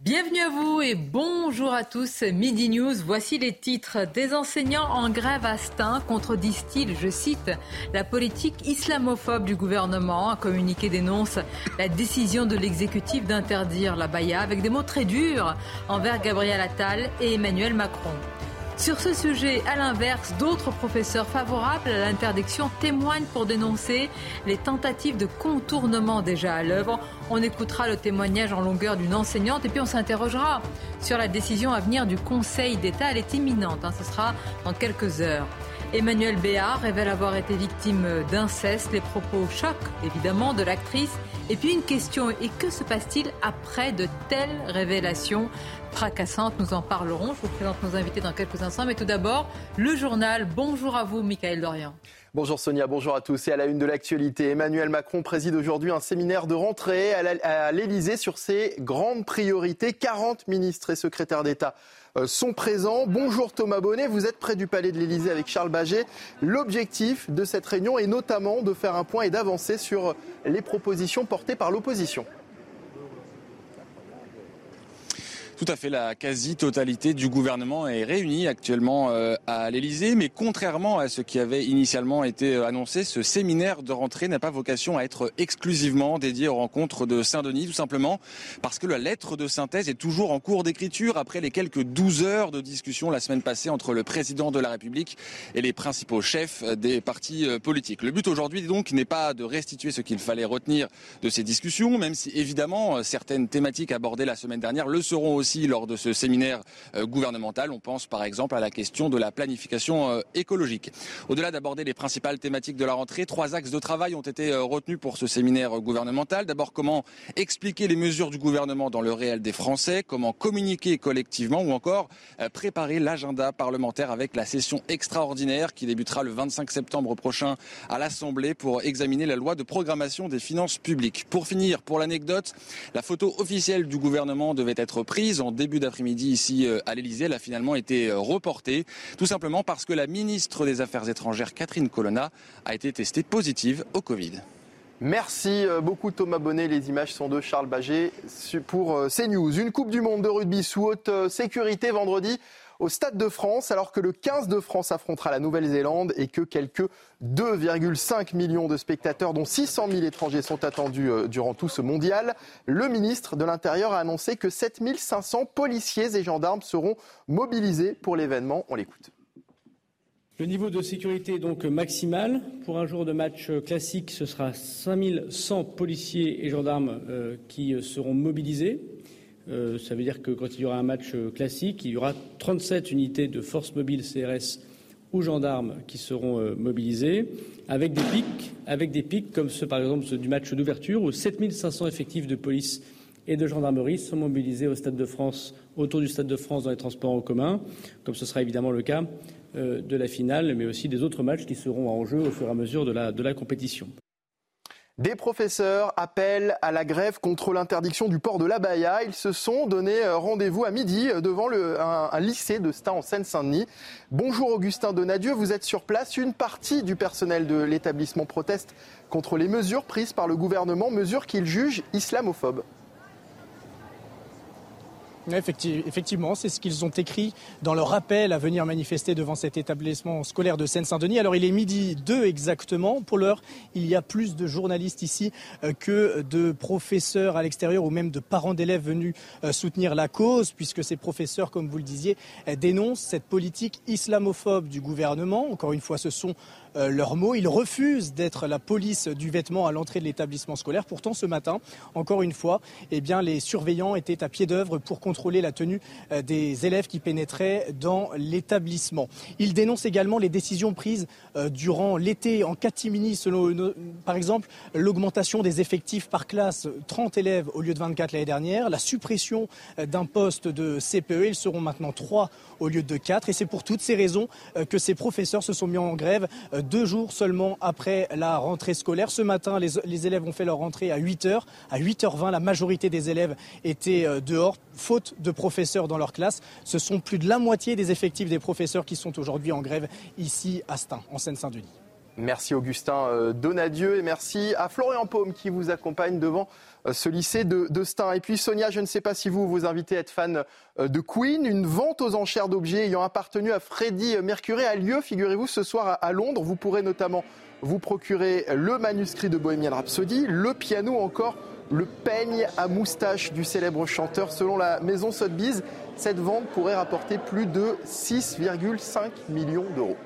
Bienvenue à vous et bonjour à tous. Midi News, voici les titres. Des enseignants en grève à Stein contre, disent-ils, je cite, la politique islamophobe du gouvernement. Un communiqué dénonce la décision de l'exécutif d'interdire la baya avec des mots très durs envers Gabriel Attal et Emmanuel Macron. Sur ce sujet, à l'inverse, d'autres professeurs favorables à l'interdiction témoignent pour dénoncer les tentatives de contournement déjà à l'œuvre. On écoutera le témoignage en longueur d'une enseignante et puis on s'interrogera sur la décision à venir du Conseil d'État. Elle est imminente, hein. ce sera dans quelques heures. Emmanuel Béard révèle avoir été victime d'inceste. Les propos choquent évidemment de l'actrice. Et puis une question, et que se passe-t-il après de telles révélations? Fracassantes Nous en parlerons. Je vous présente nos invités dans quelques instants. Mais tout d'abord, le journal. Bonjour à vous, Michael Dorian. Bonjour Sonia, bonjour à tous. Et à la une de l'actualité, Emmanuel Macron préside aujourd'hui un séminaire de rentrée à l'Elysée sur ses grandes priorités. 40 ministres et secrétaires d'État euh, sont présents. Bonjour Thomas Bonnet, vous êtes près du palais de l'Elysée avec Charles Baget. L'objectif de cette réunion est notamment de faire un point et d'avancer sur les propositions portées par l'opposition. Tout à fait, la quasi-totalité du gouvernement est réunie actuellement euh, à l'Elysée, mais contrairement à ce qui avait initialement été euh, annoncé, ce séminaire de rentrée n'a pas vocation à être exclusivement dédié aux rencontres de Saint-Denis, tout simplement parce que la lettre de synthèse est toujours en cours d'écriture. Après les quelques 12 heures de discussion la semaine passée entre le président de la République et les principaux chefs des partis euh, politiques. Le but aujourd'hui donc n'est pas de restituer ce qu'il fallait retenir de ces discussions, même si évidemment certaines thématiques abordées la semaine dernière le seront aussi lors de ce séminaire euh, gouvernemental. On pense par exemple à la question de la planification euh, écologique. Au-delà d'aborder les principales thématiques de la rentrée, trois axes de travail ont été euh, retenus pour ce séminaire gouvernemental. D'abord, comment expliquer les mesures du gouvernement dans le réel des Français, comment communiquer collectivement ou encore préparer l'agenda parlementaire avec la session extraordinaire qui débutera le 25 septembre prochain à l'Assemblée pour examiner la loi de programmation des finances publiques. Pour finir, pour l'anecdote, la photo officielle du gouvernement devait être prise en début d'après-midi ici euh, à l'Elysée. Elle a finalement été euh, reportée, tout simplement parce que la ministre des Affaires étrangères, Catherine Colonna, a été testée positive au Covid. Merci euh, beaucoup Thomas Bonnet. Les images sont de Charles Baget pour CNews. Une Coupe du Monde de rugby sous haute sécurité vendredi au Stade de France, alors que le 15 de France affrontera la Nouvelle-Zélande et que quelques 2,5 millions de spectateurs, dont 600 000 étrangers, sont attendus euh, durant tout ce mondial. Le ministre de l'Intérieur a annoncé que 7500 policiers et gendarmes seront mobilisés pour l'événement. On l'écoute. Le niveau de sécurité est donc maximal. Pour un jour de match classique, ce sera 5100 policiers et gendarmes euh, qui seront mobilisés. Euh, ça veut dire que quand il y aura un match euh, classique, il y aura 37 unités de forces mobiles CRS ou gendarmes qui seront euh, mobilisés, avec des pics, avec des pics comme ceux par exemple du match d'ouverture où 7500 effectifs de police et de gendarmerie sont mobilisés au Stade de France, autour du Stade de France dans les transports en commun, comme ce sera évidemment le cas de la finale, mais aussi des autres matchs qui seront en jeu au fur et à mesure de la compétition. Des professeurs appellent à la grève contre l'interdiction du port de l'abaya. Ils se sont donné euh, rendez-vous à midi euh, devant un, lycée de Stein en Seine-Saint-Denis. Bonjour Augustin Donadieu, vous êtes sur place. Une partie du personnel de l'établissement proteste contre les mesures prises par le gouvernement, mesures qu'il juge islamophobes. Effectivement, c'est ce qu'ils ont écrit dans leur appel à venir manifester devant cet établissement scolaire de Seine-Saint-Denis. Alors il est midi 2 exactement. Pour l'heure, il y a plus de journalistes ici euh, que de professeurs à l'extérieur ou même de parents d'élèves venus euh, soutenir la cause, puisque ces professeurs, comme vous le disiez, euh, dénoncent cette politique islamophobe du gouvernement. Encore une fois, ce sont leurs mots. Ils refusent d'être la police du vêtement à l'entrée de l'établissement scolaire. Pourtant, ce matin, encore une fois, eh bien, les surveillants étaient à pied d'œuvre pour contrôler la tenue des élèves qui pénétraient dans l'établissement. Ils dénoncent également les décisions prises durant l'été en catimini, selon, par exemple, l'augmentation des effectifs par classe, 30 élèves au lieu de 24 l'année dernière, la suppression d'un poste de CPE, ils seront maintenant 3 au lieu de 4. Et c'est pour toutes ces raisons euh, que ces professeurs se sont mis en grève euh, deux jours seulement après la rentrée scolaire. Ce matin, les, élèves ont fait leur rentrée à 8 h À 8h20, la majorité des élèves étaient euh, dehors, faute de professeurs dans leur classe. Ce sont plus de la moitié des effectifs des professeurs qui sont aujourd'hui en grève ici à Stein, en Seine-Saint-Denis. Merci Augustin Donadieu et merci à Florian Paume qui vous accompagne devant euh, ce lycée de, de. Et puis Sonia, je ne sais pas si vous vous invitez à être fan euh, de Queen. Une vente aux enchères d'objets ayant appartenu à Freddie Mercury a lieu, figurez-vous, ce soir à Londres. Vous pourrez notamment vous procurer le manuscrit de Bohemian Rhapsody, le piano encore le peigne à moustache du célèbre chanteur. Selon la maison Sotheby's, cette vente pourrait rapporter plus de 6,5 millions d'euros.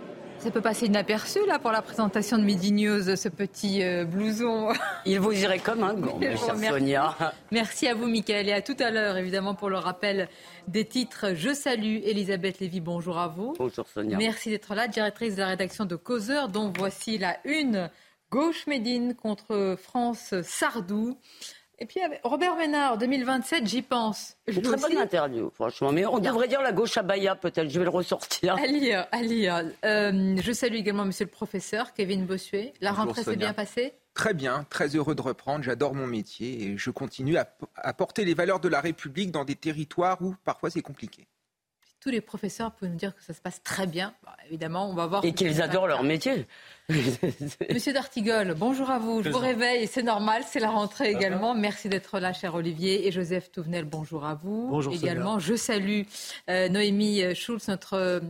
Ça peut passer inaperçu là pour la présentation de Midi News, ce petit euh, blouson. Il vous irait comme un gant, Sonia. Merci à vous, Michael, et à tout à l'heure, évidemment, pour le rappel des titres. Je salue Elisabeth Lévy, bonjour à vous. Bonjour Sonia. Merci d'être là, directrice de la rédaction de Causeur, dont voici la une. Gauche Médine contre France Sardou. Et puis Robert Ménard, 2027, j'y pense. Une très bonne interview, franchement. Mais on devrait dire la gauche à Baya, peut-être. Je vais le ressortir. À lire, à lire. Euh, je salue également monsieur le professeur, Kevin Bossuet. La rentrée s'est bien passée? Très bien, très heureux de reprendre. J'adore mon métier et je continue à, à porter les valeurs de la République dans des territoires où parfois c'est compliqué tous les professeurs peuvent nous dire que ça se passe très bien. évidemment, on va voir. Et qu'ils adorent leur métier. Monsieur Dartigol, bonjour à vous. Je vous réveille, c'est normal, c'est la rentrée également. Merci d'être là, cher Olivier. Et Joseph Touvenel, bonjour à vous. Bonjour également. Je salue euh, Noémie Schulz, notre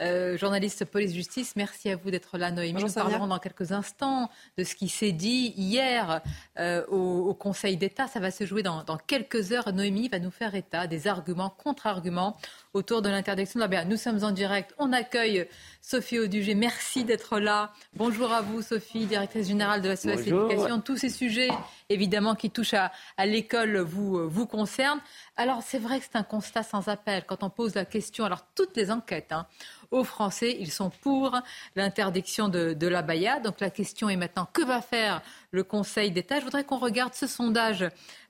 euh, journaliste police-justice. Merci à vous d'être là, Noémie. Nous parlerons dans quelques instants de ce qui s'est dit hier euh, au, Conseil d'État. Ça va se jouer dans, quelques heures. Noémie va nous faire état des arguments, contre-arguments autour de l'interdiction de la Nous sommes en direct. On accueille Sophie Audugé. Merci d'être là. Bonjour à vous, Sophie, directrice générale de la SOS Éducation. Tous ces sujets, évidemment, qui touchent à, à l'école vous, vous concernent. Alors, c'est vrai que c'est un constat sans appel quand on pose la question. Alors, toutes les enquêtes, hein, aux Français. Ils sont pour l'interdiction de, de la baya. Donc la question est maintenant que va faire le Conseil d'État Je voudrais qu'on regarde ce sondage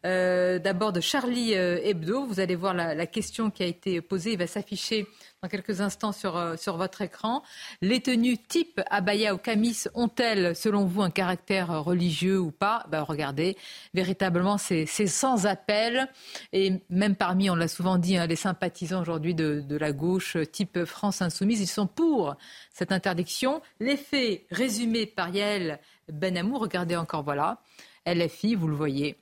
euh, d'abord de Charlie euh, Hebdo. Vous allez voir la, la, question qui a été posée. Il va s'afficher dans quelques instants sur, euh, sur votre écran. Les tenues type abaya ou camis ont-elles, selon vous, un caractère religieux ou pas? Ben, Regardez, véritablement, c'est sans appel. Et même parmi, on l'a souvent dit, hein, les sympathisants aujourd'hui de, de, la gauche type France Insoumise, ils sont pour cette interdiction. L'effet résumé par Yael Benamou, regardez encore, voilà. LFI, vous le voyez,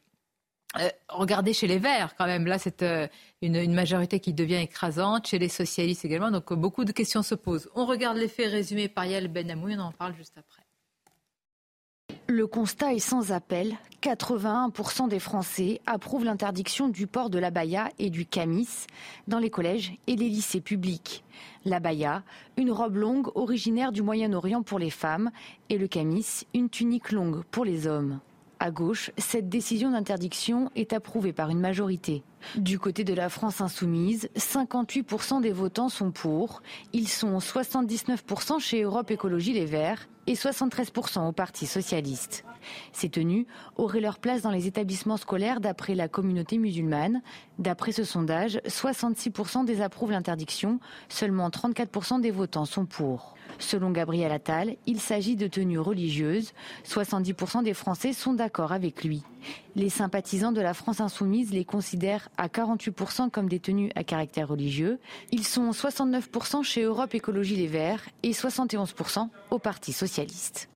euh, regardez chez les Verts, quand même. Là, c'est euh, une, majorité qui devient écrasante. Chez les socialistes également. Donc, beaucoup de questions se posent. On regarde les faits résumés par Yael Benamou. On en parle juste après. Le constat est sans appel. 81% des Français approuvent l'interdiction du port de l'abaya et du camis dans les collèges et les lycées publics. L'abaya, une robe longue originaire du Moyen-Orient pour les femmes, et le camis, une tunique longue pour les hommes. À gauche, cette décision d'interdiction est approuvée par une majorité. Du côté de la France insoumise, 58% des votants sont pour. Ils sont 79% chez Europe Écologie Les Verts et 73% au Parti socialiste. Ces tenues auraient leur place dans les établissements scolaires d'après la communauté musulmane. D'après ce sondage, 66% désapprouvent l'interdiction, seulement 34% des votants sont pour. Selon Gabriel Attal, il s'agit de tenues religieuses. 70% des Français sont d'accord avec lui. Les sympathisants de la France insoumise les considèrent à 48% comme des tenues à caractère religieux. Ils sont 69% chez Europe Écologie Les Verts et 71% au Parti socialiste.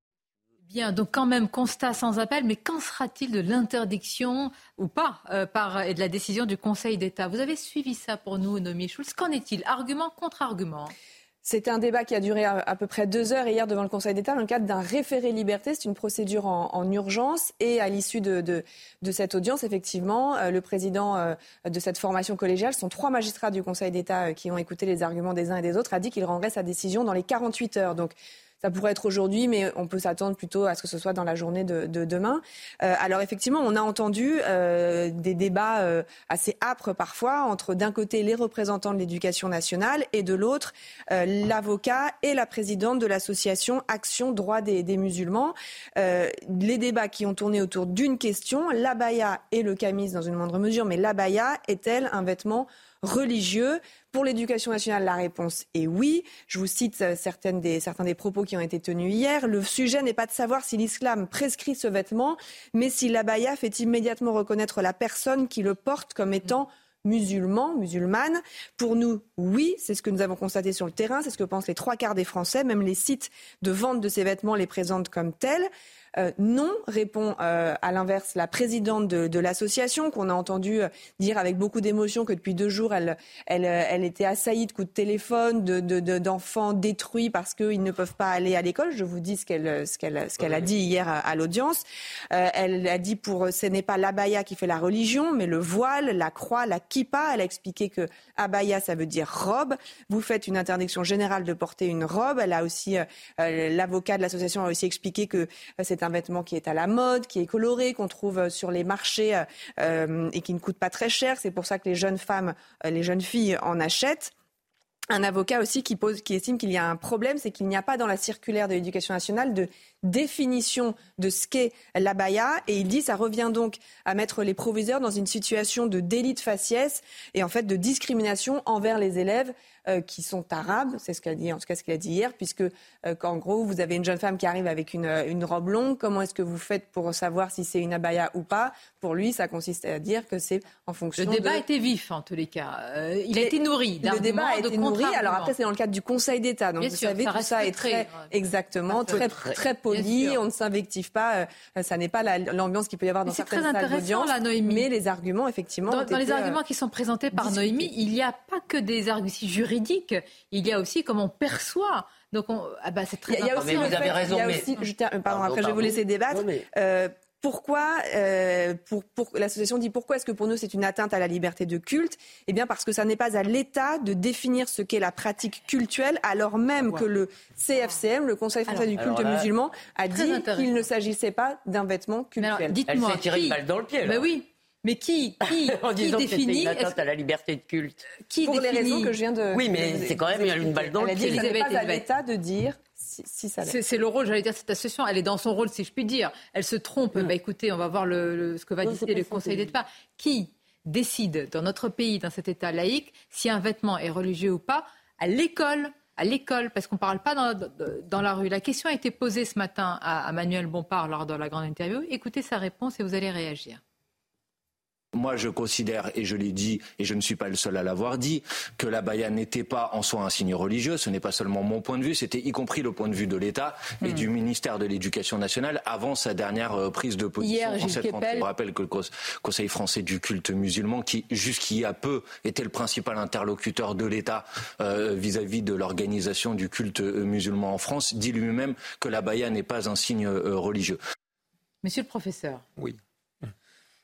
Bien, donc quand même constat sans appel, mais qu'en sera-t-il de l'interdiction ou pas euh, et de la décision du Conseil d'État? Vous avez suivi ça pour nous, Nomi Schulz. Qu'en est-il? Argument contre argument c'était un débat qui a duré à, peu près deux heures hier devant le Conseil d'État dans le cadre d'un référé liberté. C'est une procédure en, urgence. Et à l'issue de, cette audience, effectivement, euh, le président euh, de cette formation collégiale, sont trois magistrats du Conseil d'État qui ont écouté les arguments des uns et des autres, a dit qu'il rendrait sa décision dans les 48 heures. Donc ça pourrait être aujourd'hui, mais on peut s'attendre plutôt à ce que ce soit dans la journée de, demain. Euh, alors effectivement, on a entendu euh, des débats euh, assez âpres parfois entre d'un côté les représentants de l'éducation nationale et de l'autre l'avocat et la présidente de l'association Action Droit des, des musulmans. les débats qui ont tourné autour d'une question, l'abaya et le camis dans une moindre mesure, mais l'abaya est-elle un vêtement religieux? Pour l'éducation nationale, la réponse est oui. Je vous cite euh, certains des propos qui ont été tenus hier. Le sujet n'est pas de savoir si l'islam prescrit ce vêtement, mais si l'abaya fait immédiatement reconnaître la personne qui le porte comme étant musulman, musulmane. Pour nous, oui, c'est ce que nous avons constaté sur le terrain, c'est ce que pensent les trois quarts des Français. Même les sites de vente de ces vêtements les présentent comme tels. Euh, non, répond euh, à l'inverse la présidente de, l'association, qu'on a entendu euh, dire avec beaucoup d'émotion que depuis deux jours, elle, elle, était assaillie de coups de téléphone, d'enfants de, détruits parce qu'ils ne peuvent pas aller à l'école. Je vous dis qu'elle ce qu'elle a dit hier à, l'audience. elle a dit pour ce n'est pas l'abaya qui fait la religion, mais le voile, la croix, la kippa. Elle a expliqué que abaya ça veut dire robe. Vous faites une interdiction générale de porter une robe. Elle a aussi l'avocat de l'association a aussi expliqué que c'est un vêtement qui est à la mode, qui est coloré, qu'on trouve euh, sur les marchés euh, euh, et qui ne coûte pas très cher. C'est pour ça que les jeunes femmes, les jeunes filles en achètent un avocat aussi qui, pose, qui estime qu'il y a un problème, c'est qu'il n'y a pas dans la circulaire de l'éducation nationale de définition de ce qu'est l'abaya. Et il dit ça revient donc à mettre les proviseurs dans une situation de délit de faciès et en fait de discrimination envers les élèves euh, qui sont arabes. C'est ce qu'il a dit, en tout cas ce qu'il a dit hier, puisque euh, qu'en gros vous avez une jeune femme qui arrive avec une, euh, une robe longue. Comment est-ce que vous faites pour savoir si c'est une abaya ou pas? Pour lui, ça consiste à dire que c'est en fonction. Le débat été vif en tous les cas. il a été nourri. Le débat a été nourri. Alors après c'est dans le cadre du Conseil d'État. Donc vous savez tout ça est très exactement très très, très On ne s'invective pas. ça n'est pas l'ambiance qu'il peut y avoir dans certaines salles d'audience. Mais les arguments effectivement. Dans, les arguments qui sont présentés par Noémie, il n'y a pas que des arguments juridiques il y a aussi comment on perçoit. Donc, ah bah, c'est très Il y a, aussi vous avez raison. pardon, après, je vais vous laisser débattre. Euh, pourquoi euh, pour, l'association dit pourquoi est-ce que pour nous c'est une atteinte à la liberté de culte? Eh bien parce que ça n'est pas à l'État de définir ce qu'est la pratique cultuelle, alors même que le CFCM, le Conseil français du culte musulman, a dit qu'il ne s'agissait pas d'un vêtement cultuel. Dites-moi, Elle s'est tiré une balle dans le pied. Bah oui, mais qui, qui, en qui définit une atteinte à la liberté de culte qui Pour les raisons que je viens de. Oui, mais c'est quand même une balle dans le pied. Ce n'est pas à l'État de dire si, ça c'est le rôle, j'allais dire, cette association. Elle est dans son rôle, si je puis dire. Elle se trompe. Bah, écoutez, on va voir le, ce que va décider le Conseil d'État. Qui décide dans notre pays, dans cet État laïque, si un vêtement est religieux ou pas À l'école à l'école, parce qu'on ne parle pas dans, dans, la rue. La question a été posée ce matin à, à Manuel Bompard lors de la grande interview. Écoutez sa réponse et vous allez réagir. Moi, je considère, et je l'ai dit, et je ne suis pas le seul à l'avoir dit, que la baya n'était pas en soi un signe religieux. Ce n'est pas seulement mon point de vue, c'était y compris le point de vue de l'État et hmm. du ministère de l'Éducation nationale avant sa dernière euh, prise de position Hier, en cette Je rappelle que le Conseil français du culte musulman, qui jusqu'il y a peu était le principal interlocuteur de l'État euh, vis-à-vis de l'organisation du culte euh, musulman en France, dit lui-même que la baya n'est pas un signe religieux. Monsieur le professeur. Oui.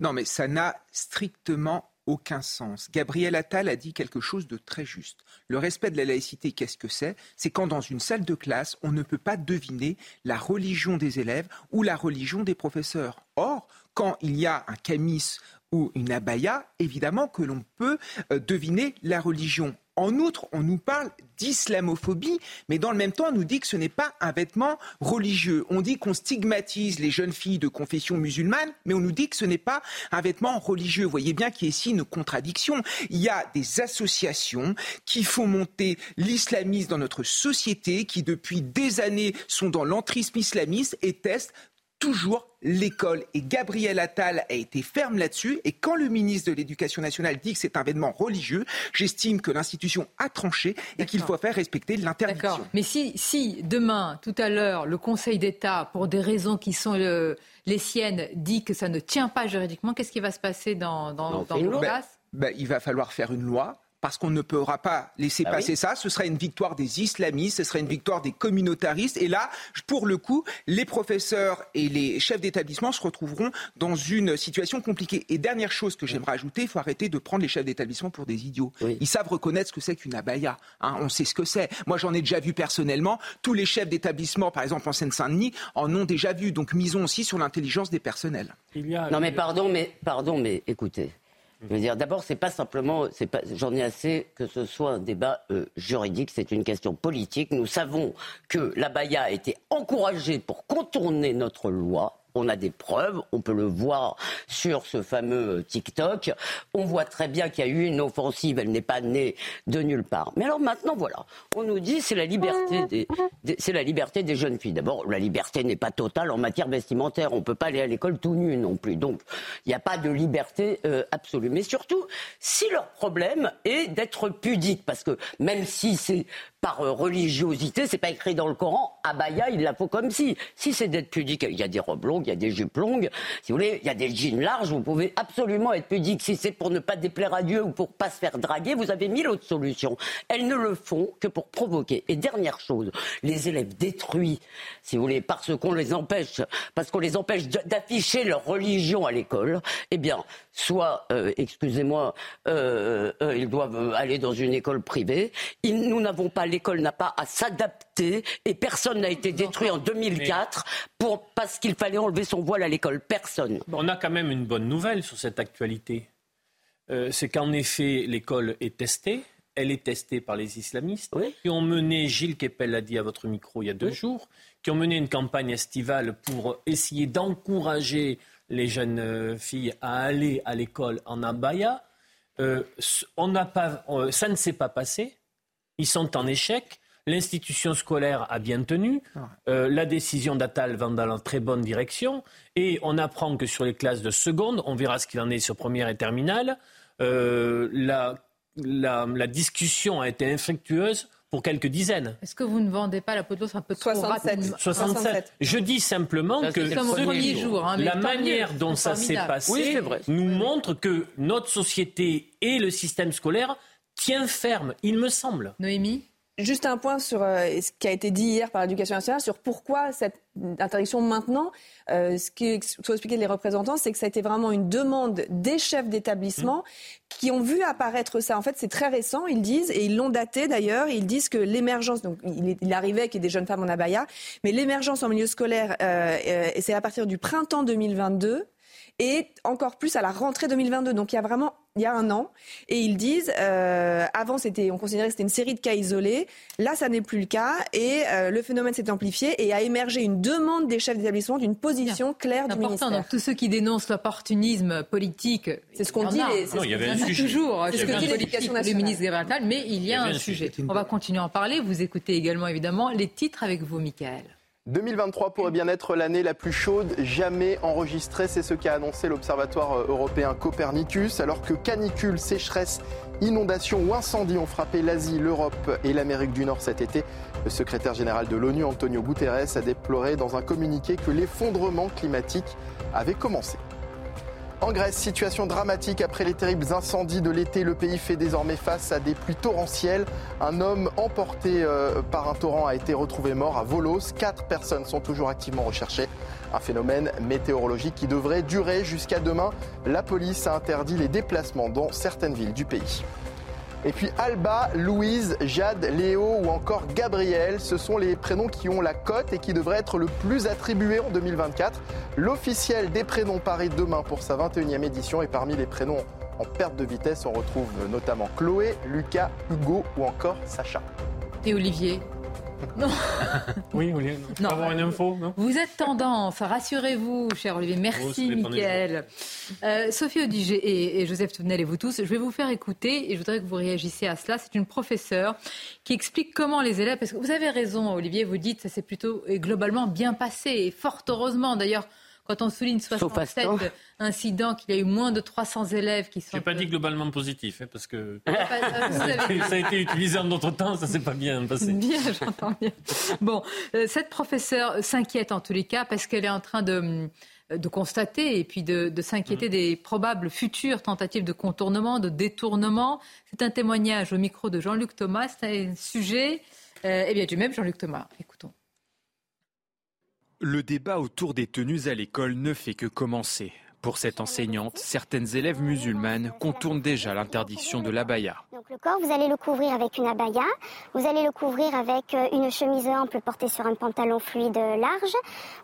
Non, mais ça n'a strictement aucun sens. Gabriel Attal a dit quelque chose de très juste. Le respect de la laïcité, qu'est-ce que c'est? C'est quand dans une salle de classe, on ne peut pas deviner la religion des élèves ou la religion des professeurs. Or, quand il y a un camis ou une abaya, évidemment que l'on peut euh, deviner la religion. En outre, on nous parle d'islamophobie, mais dans le même temps, on nous dit que ce n'est pas un vêtement religieux. On dit qu'on stigmatise les jeunes filles de confession musulmane, mais on nous dit que ce n'est pas un vêtement religieux. Vous voyez bien qu'il y a ici une contradiction. Il y a des associations qui font monter l'islamisme dans notre société, qui depuis des années sont dans l'entrisme islamiste et testent toujours l'école. Et Gabriel Attal a été ferme là-dessus. Et quand le ministre de l'Éducation nationale dit que c'est un événement religieux, j'estime que l'institution a tranché et qu'il faut faire respecter l'interdiction. Mais si, si demain, tout à l'heure, le Conseil d'État, pour des raisons qui sont les siennes, dit que ça ne tient pas juridiquement, qu'est-ce qui va se passer dans, dans, dans ben, ben, Il va falloir faire une loi parce qu'on ne pourra pas laisser Ah passer oui. ça. Ce sera une victoire des islamistes, ce sera une victoire des communautaristes. Et là, pour le coup, les professeurs et les chefs d'établissement se retrouveront dans une situation compliquée. Et dernière chose que j'aimerais ajouter, il faut arrêter de prendre les chefs d'établissement pour des idiots. Ils savent reconnaître ce que c'est qu'une abaya. hein. on sait ce que c'est. Moi, j'en ai déjà vu personnellement. Tous les chefs d'établissement, par exemple en Seine-Saint-Denis, en ont déjà vu. Donc, misons aussi sur l'intelligence des personnels. Non mais pardon, mais pardon, mais écoutez. Je veux dire, d'abord, c'est pas simplement, j'en ai assez que ce soit un débat euh, juridique, c'est une question politique. Nous savons que la Baïa a été encouragée pour contourner notre loi. On a des preuves, on peut le voir sur ce fameux TikTok. On voit très bien qu'il y a eu une offensive, elle n'est pas née de nulle part. Mais alors maintenant, voilà, on nous dit c'est la liberté des, c'est la liberté des jeunes filles. D'abord, la liberté n'est pas totale en matière vestimentaire. On peut pas aller à l'école tout nu non plus. Donc, il n'y a pas de liberté euh, absolue. Mais surtout, si leur problème est d'être pudique, parce que même si c'est par euh, religiosité, c'est pas écrit dans le Coran, abaya, il la faut comme si. Si c'est d'être pudique, il y a des robes longues, il y a des jupes longues, si vous voulez, il y a des jeans larges, vous pouvez absolument être pudique. Si c'est pour ne pas déplaire à Dieu ou pour pas se faire draguer, vous avez mille autres solutions. Elles ne le font que pour provoquer. Et dernière chose, les élèves détruits, si vous voulez, parce qu'on les empêche, parce qu'on les empêche d'afficher leur religion à l'école, eh bien, soit, euh, excusez-moi, euh, ils doivent aller dans une école privée. Nous n'avons pas, l'école n'a pas à s'adapter et personne n'a été détruit en 2004 pour, parce qu'il fallait enlever son voile à l'école. Personne. On a quand même une bonne nouvelle sur cette actualité. Euh, c'est qu'en effet, l'école est testée. Elle est testée par les islamistes qui ont mené, Gilles Kepel l'a dit à votre micro il y a deux jours, qui ont mené une campagne estivale pour essayer d'encourager les jeunes euh, filles à aller à l'école en abaya. Euh, on pas, ça ne s'est pas passé. Ils sont en échec. L'institution scolaire a bien tenu. Euh, la décision d'Attal va dans la très bonne direction. Et on apprend que sur les classes de seconde, on verra ce qu'il en est sur première et terminale, euh, la, la- la discussion a été infructueuse pour quelques dizaines. Est-ce que vous ne vendez pas la peau de un peu trop 67. rapidement 67. Je dis simplement Ça, que ce premier qui- jour, hein, la manière mieux, dont ça s'est passé Oui, nous montre que notre société et le système scolaire tient ferme, il me semble. Noémie Juste un point sur euh, ce qui a été dit hier par l'éducation nationale sur pourquoi cette interdiction maintenant. Euh, ce qui faut expliquer les représentants, c'est que ça a été vraiment une demande des chefs d'établissement qui ont vu apparaître ça. En fait, c'est très récent, ils disent, et ils l'ont daté d'ailleurs. Ils disent que l'émergence, donc il, est- il arrivait qu'il y ait des jeunes femmes en abaya, mais l'émergence en milieu scolaire, euh, euh, et c'est à partir du printemps 2022 et encore plus à la rentrée 2022. Donc il y a vraiment il y a un an et ils disent euh, avant c'était on considérait que c'était une série de cas isolés. Là ça n'est plus le cas et euh, le phénomène s'est amplifié et a émergé une demande des chefs d'établissement d'une position claire du important. ministère. Donc tous ceux qui dénoncent l'opportunisme politique, C'est ce qu'on il y en dit, a. les- c'est Non, il y avait un en a sujet. toujours. C'est ce que dit l'éducation Le nationale. ministre Gabriel mais il y a avait un un sujet. sujet. On va continuer à en parler. Vous écoutez également évidemment les titres avec vous, Michael. 2023 pourrait bien être l'année la plus chaude jamais enregistrée. C'est ce qu'a annoncé l'Observatoire européen Copernicus. Alors que canicule, sécheresse, inondations ou incendies ont frappé l'Asie, l'Europe et l'Amérique du Nord cet été, le secrétaire général de l'ONU, Antonio Guterres, a déploré dans un communiqué que l'effondrement climatique avait commencé. En Grèce, situation dramatique après les terribles incendies de l'été. Le pays fait désormais face à des pluies torrentielles. Un homme emporté euh, par un torrent a été retrouvé mort à Volos. Quatre personnes sont toujours activement recherchées. Un phénomène météorologique qui devrait durer jusqu'à demain. La police a interdit les déplacements dans certaines villes du pays. Et puis Alba, Louise, Jade, Léo ou encore Gabriel, ce sont les prénoms qui ont la cote et qui devraient être le plus attribués en 2024. L'officiel des prénoms paraît demain pour sa 21e édition et parmi les prénoms en perte de vitesse, on retrouve notamment Chloé, Lucas, Hugo ou encore Sacha. Et Olivier? Non. Oui, Olivier, Non. avoir une info, non? Vous êtes tendance, rassurez-vous, cher Olivier. Oh, Merci, des Mickaël. Euh, Sophie Odiger et, et Joseph Touvenel et vous tous, je vais vous faire écouter et je voudrais que vous réagissiez à cela. C'est une professeure qui explique comment les élèves, parce que vous avez raison, Olivier, vous dites ça s'est plutôt et globalement bien passé et fort heureusement. D'ailleurs, quand on souligne Sauf 67 Aston. incidents, qu'il y a eu moins de 300 élèves qui sont. J'ai pas dit globalement positif, hein, parce que Vous avez- ça a été utilisé en d'autres temps, ça s'est pas bien passé. Bien, j'entends bien. Bon, euh, cette professeure s'inquiète en tous les cas parce qu'elle est en train de, de constater et puis de, s'inquiéter mmh. des probables futures tentatives de contournement, de détournement. C'est un témoignage au micro de Jean-Luc Thomas. C'est un sujet euh, eh bien, du même Jean-Luc Thomas. Écoutons. Le débat autour des tenues à l'école ne fait que commencer. Pour cette enseignante, certaines élèves musulmanes contournent déjà l'interdiction de l'abaya. Donc le corps, vous allez le couvrir avec une abaya, vous allez le couvrir avec euh, une chemise ample portée sur un pantalon fluide large,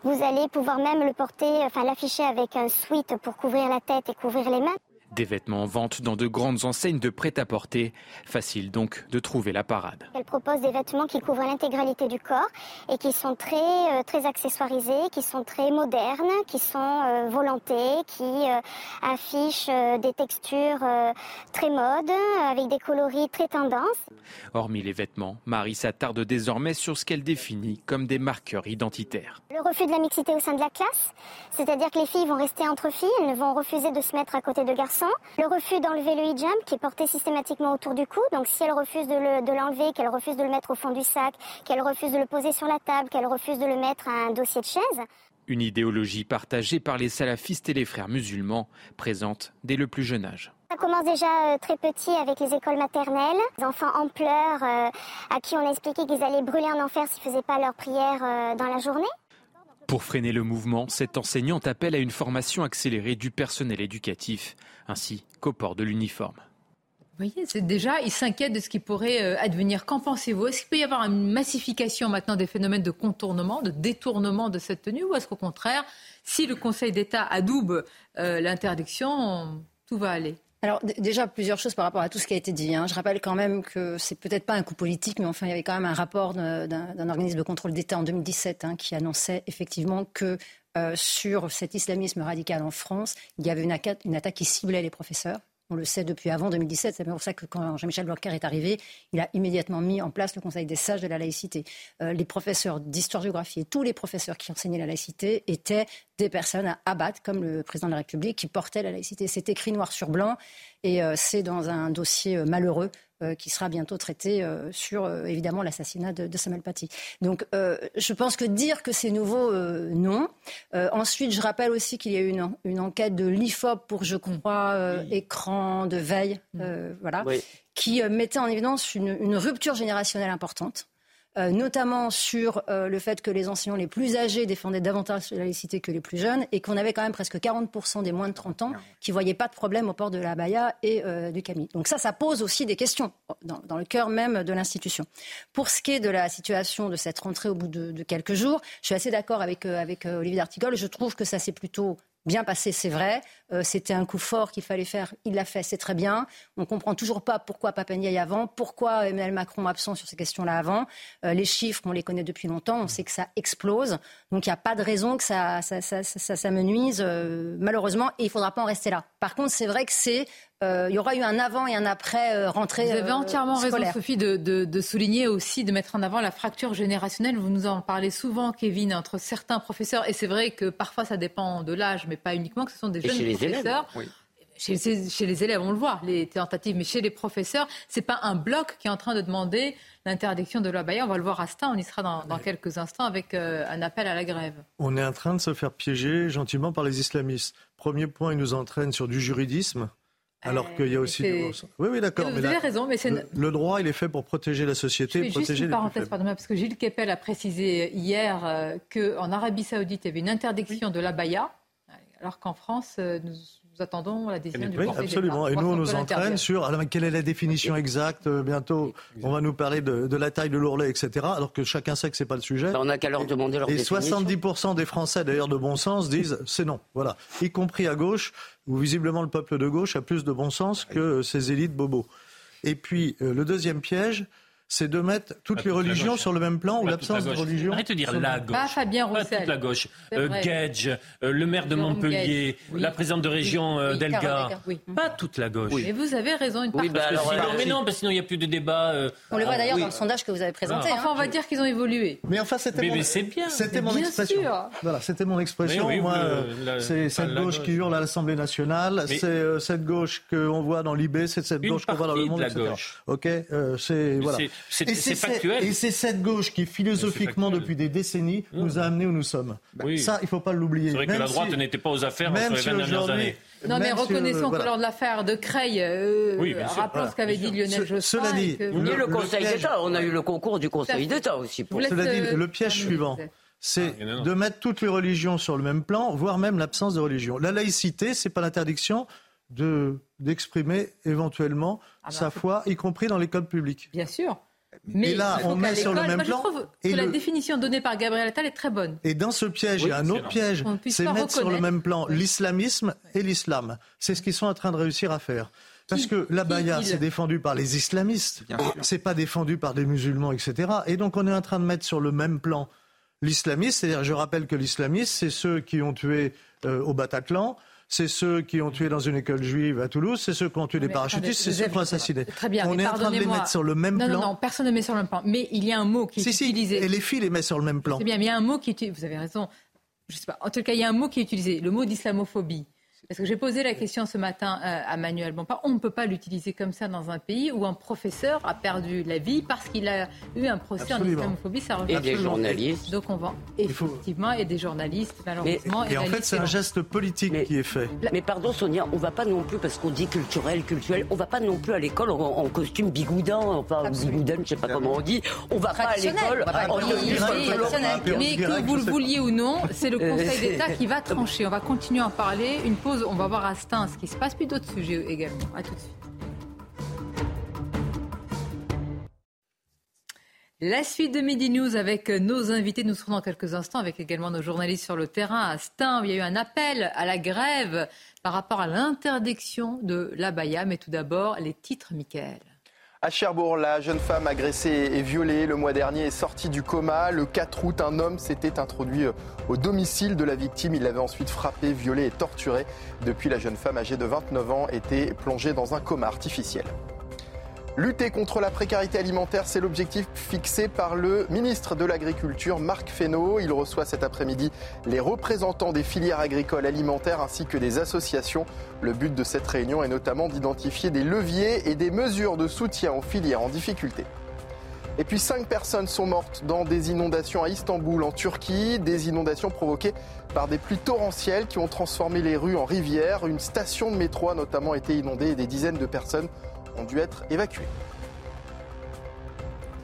vous allez pouvoir même le porter, enfin l'afficher avec un sweat pour couvrir la tête et couvrir les mains. Des vêtements en vente dans de grandes enseignes de prêt-à-porter. Facile donc de trouver la parade. Elle propose des vêtements qui couvrent l'intégralité du corps et qui sont très, euh, très accessoirisés, qui sont très modernes, qui sont euh, volantés, qui euh, affichent des textures très modes, avec des coloris très tendances. Hormis les vêtements, Marie s'attarde désormais sur ce qu'elle définit comme des marqueurs identitaires. Le refus de la mixité au sein de la classe, c'est-à-dire que les filles vont rester entre filles, elles vont refuser de se mettre à côté de garçons le refus d'enlever le hijab qui est porté systématiquement autour du cou. Donc si elle refuse de l'enlever, qu'elle refuse de le mettre au fond du sac, qu'elle refuse de le poser sur la table, qu'elle refuse de le mettre à un dossier de chaise. Une idéologie partagée par les salafistes et les frères musulmans, présente dès le plus jeune âge. Ça commence déjà euh, très petit avec les écoles maternelles. Les enfants en pleurs euh, à qui on expliquait qu'ils allaient brûler en enfer s'ils ne faisaient pas leur prière euh, dans la journée. Pour freiner le mouvement, cette enseignante appelle à une formation accélérée du personnel éducatif, ainsi qu'au port de l'uniforme. Vous voyez, c'est déjà, ils s'inquiètent de ce qui pourrait euh, advenir. Qu'en pensez-vous? Est-ce qu'il peut y avoir une massification maintenant des phénomènes de contournement, de détournement de cette tenue Ou est-ce qu'au contraire, si le Conseil d'État adoube euh, l'interdiction, tout va aller? Alors déjà plusieurs choses par rapport à tout ce qui a été dit. Hein. Je rappelle quand même que c'est peut-être pas un coup politique, mais enfin il y avait quand même un rapport d'un organisme de contrôle d'État en 2017 hein, qui annonçait effectivement que euh, sur cet islamisme radical en France, il y avait une attaque qui ciblait les professeurs on le sait depuis avant 2017. C'est pour ça que quand Jean-Michel Blanquer est arrivé, il a immédiatement mis en place le Conseil des sages de la laïcité. Euh, les professeurs d'histoire-géographie et tous les professeurs qui enseignaient la laïcité étaient des personnes à abattre, comme le président de la République, qui portait la laïcité. C'est écrit noir sur blanc et euh, c'est dans un dossier malheureux qui sera bientôt traité sur évidemment l'assassinat de, Samuel Paty. Donc je pense que dire que c'est nouveau, non. ensuite, je rappelle aussi qu'il y a eu une, enquête de l'IFOP pour, je crois, écran de veille, voilà, qui mettait en évidence une rupture générationnelle importante. Euh, notamment sur euh, le fait que les enseignants les plus âgés défendaient davantage la laïcité que les plus jeunes, et qu'on avait quand même presque 40% des moins de 30 ans qui voyaient pas de problème au port de la baya et euh, du camis. Donc ça, ça pose aussi des questions dans, le cœur même de l'institution. Pour ce qui est de la situation de cette rentrée au bout de, de quelques jours, je suis assez d'accord avec, avec Olivier D'Artigol. Je trouve que ça s'est plutôt bien passé, c'est vrai. Euh, c'était un coup fort qu'il fallait faire. Il l'a fait, c'est très bien. On comprend toujours pas pourquoi y avant, pourquoi Emmanuel Macron absent sur ces questions-là avant. Euh, les chiffres, on les connaît depuis longtemps. On sait que ça explose. Donc il n'y a pas de raison que ça, ça, ça, ça, me nuise, euh, malheureusement. Et il faudra pas en rester là. Par contre, c'est vrai que c'est il y aura eu un avant et un après rentrée. Vous avez entièrement raison, Sophie, de, de, de, souligner aussi, de mettre en avant la fracture générationnelle. Vous nous en parlez souvent, Kevin, entre certains professeurs. Et c'est vrai que parfois ça dépend de l'âge, mais pas uniquement, que ce sont des jeunes professeurs. Chez, les élèves, on le voit, les tentatives, mais chez les professeurs, c'est pas un bloc qui est en train de demander l'interdiction de la. On va le voir à Stein, on y sera dans, quelques instants avec euh, un appel à la grève. On est en train de se faire piéger gentiment par les islamistes. Premier point, ils nous entraînent sur du juridisme. Alors qu'il y a aussi du Oui, oui, d'accord. Vous avez raison, mais le, le, droit, il est fait pour protéger la société, Je protéger juste une parenthèse, pardon, parce que Gilles Kepel a précisé hier euh, qu'en Arabie Saoudite, il y avait une interdiction de l'abaya, alors qu'en France, euh, nous nous attendons la décision du oui, absolument. Et nous, on nous entraîne sur alors, quelle est la définition exacte. Euh, bientôt, on va nous parler de, la taille de l'ourlet, etc. Alors que chacun sait que c'est pas le sujet. Ben, on n'a qu'à leur demander leur Et définition. 70% des Français, d'ailleurs de bon sens, disent c'est non. Voilà. Y compris à gauche, où visiblement le peuple de gauche a plus de bon sens que ces élites bobos. Et puis, euh, le deuxième piège, c'est de mettre toutes les religions sur le même plan ou l'absence de religion. Arrêtez de dire la gauche. Pas Fabien Roussel. Pas toute la gauche. Euh, Gage, euh, le maire de Montpellier, la présidente de région euh, d'Elga. Pas toute la gauche. Et vous avez raison, une partie. Bah alors, sinon, mais non, parce sinon il n'y a plus de débat. on le voit d'ailleurs dans le sondage que vous avez présenté. Enfin, on va dire qu'ils ont évolué. Mais enfin, c'était mon, c'était mon expression. Voilà, c'était mon expression. Moi, c'est cette gauche qui hurle à l'Assemblée nationale, c'est cette gauche qu'on voit dans l'IB, c'est cette gauche qu'on voit dans le monde, etc. Ok, c'est voilà. C'est factuel. Et c'est cette gauche qui, philosophiquement, depuis des décennies, nous a amenés où nous sommes. Ça, il ne faut pas l'oublier. C'est vrai que la droite n'était pas aux affaires entre les 20 dernières années. Non, mais reconnaissons que lors de l'affaire de Creil, euh, rappelons ce qu'avait dit Lionel Jospin. Cela dit, le, Conseil d'État, on a eu le concours du Conseil d'État aussi. Pour... Cela dit, le piège suivant, c'est ah, de mettre toutes les religions sur le même plan, voire même l'absence de religion. La laïcité, c'est pas l'interdiction de d'exprimer éventuellement ah bah, sa foi, y compris dans l'école publique. Bien sûr. Mais et là, on met sur le même plan. Je trouve que la définition donnée par Gabriel Attal est très bonne. Et dans ce piège, il y a un autre piège. C'est mettre sur le même plan l'islamisme et l'islam. C'est ce qu'ils sont en train de réussir à faire. Parce que la baya, c'est défendu par les islamistes, c'est pas défendu par des musulmans, etc. Et donc on est en train de mettre sur le même plan l'islamiste, c'est-à-dire je rappelle que l'islamiste, c'est ceux qui ont tué euh, au Bataclan, c'est ceux qui ont tué dans une école juive à Toulouse, c'est ceux qui ont tué des parachutistes, c'est ceux qui ont assassiné. Très bien, on est en train de les mettre sur le même plan. Non, non, personne ne met sur le même plan. Mais il y a un mot qui est utilisé. et les filles les mettent sur le même plan. C'est bien, mais il y a un mot qui est Vous avez raison. Je sais pas. En tout cas, il y a un mot qui est utilisé, le mot d'islamophobie. Parce que j'ai posé la question ce matin euh, à Manuel Bompard. On ne peut pas l'utiliser comme ça dans un pays où un professeur a perdu la vie parce qu'il a eu un procès en islamophobie. Ça et des journalistes. Donc on va effectivement et des journalistes malheureusement. et, en fait, c'est un geste politique qui est fait. Mais pardon Sonia, on ne va pas non plus parce qu'on dit culturel, culturel. On ne va pas non plus à l'école en, costume bigoudin, enfin bigoudin, je ne sais pas comment on dit. On ne va pas à l'école en Mais que vous le vouliez ou non, c'est le Conseil d'État qui va trancher. On va continuer à en parler. Une pause on va voir à Stein ce qui se passe, puis d'autres sujets également. À tout de suite. La suite de Midi News avec nos invités. Nous serons dans quelques instants avec également nos journalistes sur le terrain. À Stein, il y a eu un appel à la grève par rapport à l'interdiction de l'abaya. Mais tout d'abord, les titres, Michael. À Cherbourg, la jeune femme agressée et violée le mois dernier est sortie du coma. Le 4 août, un homme s'était introduit euh, au domicile de la victime. Il l'avait ensuite frappée, violée et torturée. Depuis, la jeune femme âgée de 29 ans était plongée dans un coma artificiel. Lutter contre la précarité alimentaire, c'est l'objectif fixé par le ministre de l'Agriculture, Marc Fesneau. Il reçoit cet après-midi les représentants des filières agricoles alimentaires ainsi que des associations. Le but de cette réunion est notamment d'identifier des leviers et des mesures de soutien aux filières en difficulté. Et puis cinq personnes sont mortes dans des inondations à Istanbul, en Turquie, des inondations provoquées par des pluies torrentielles qui ont transformé les rues en rivières. Une station de métro a notamment été inondée et des dizaines de personnes ont dû être évacués.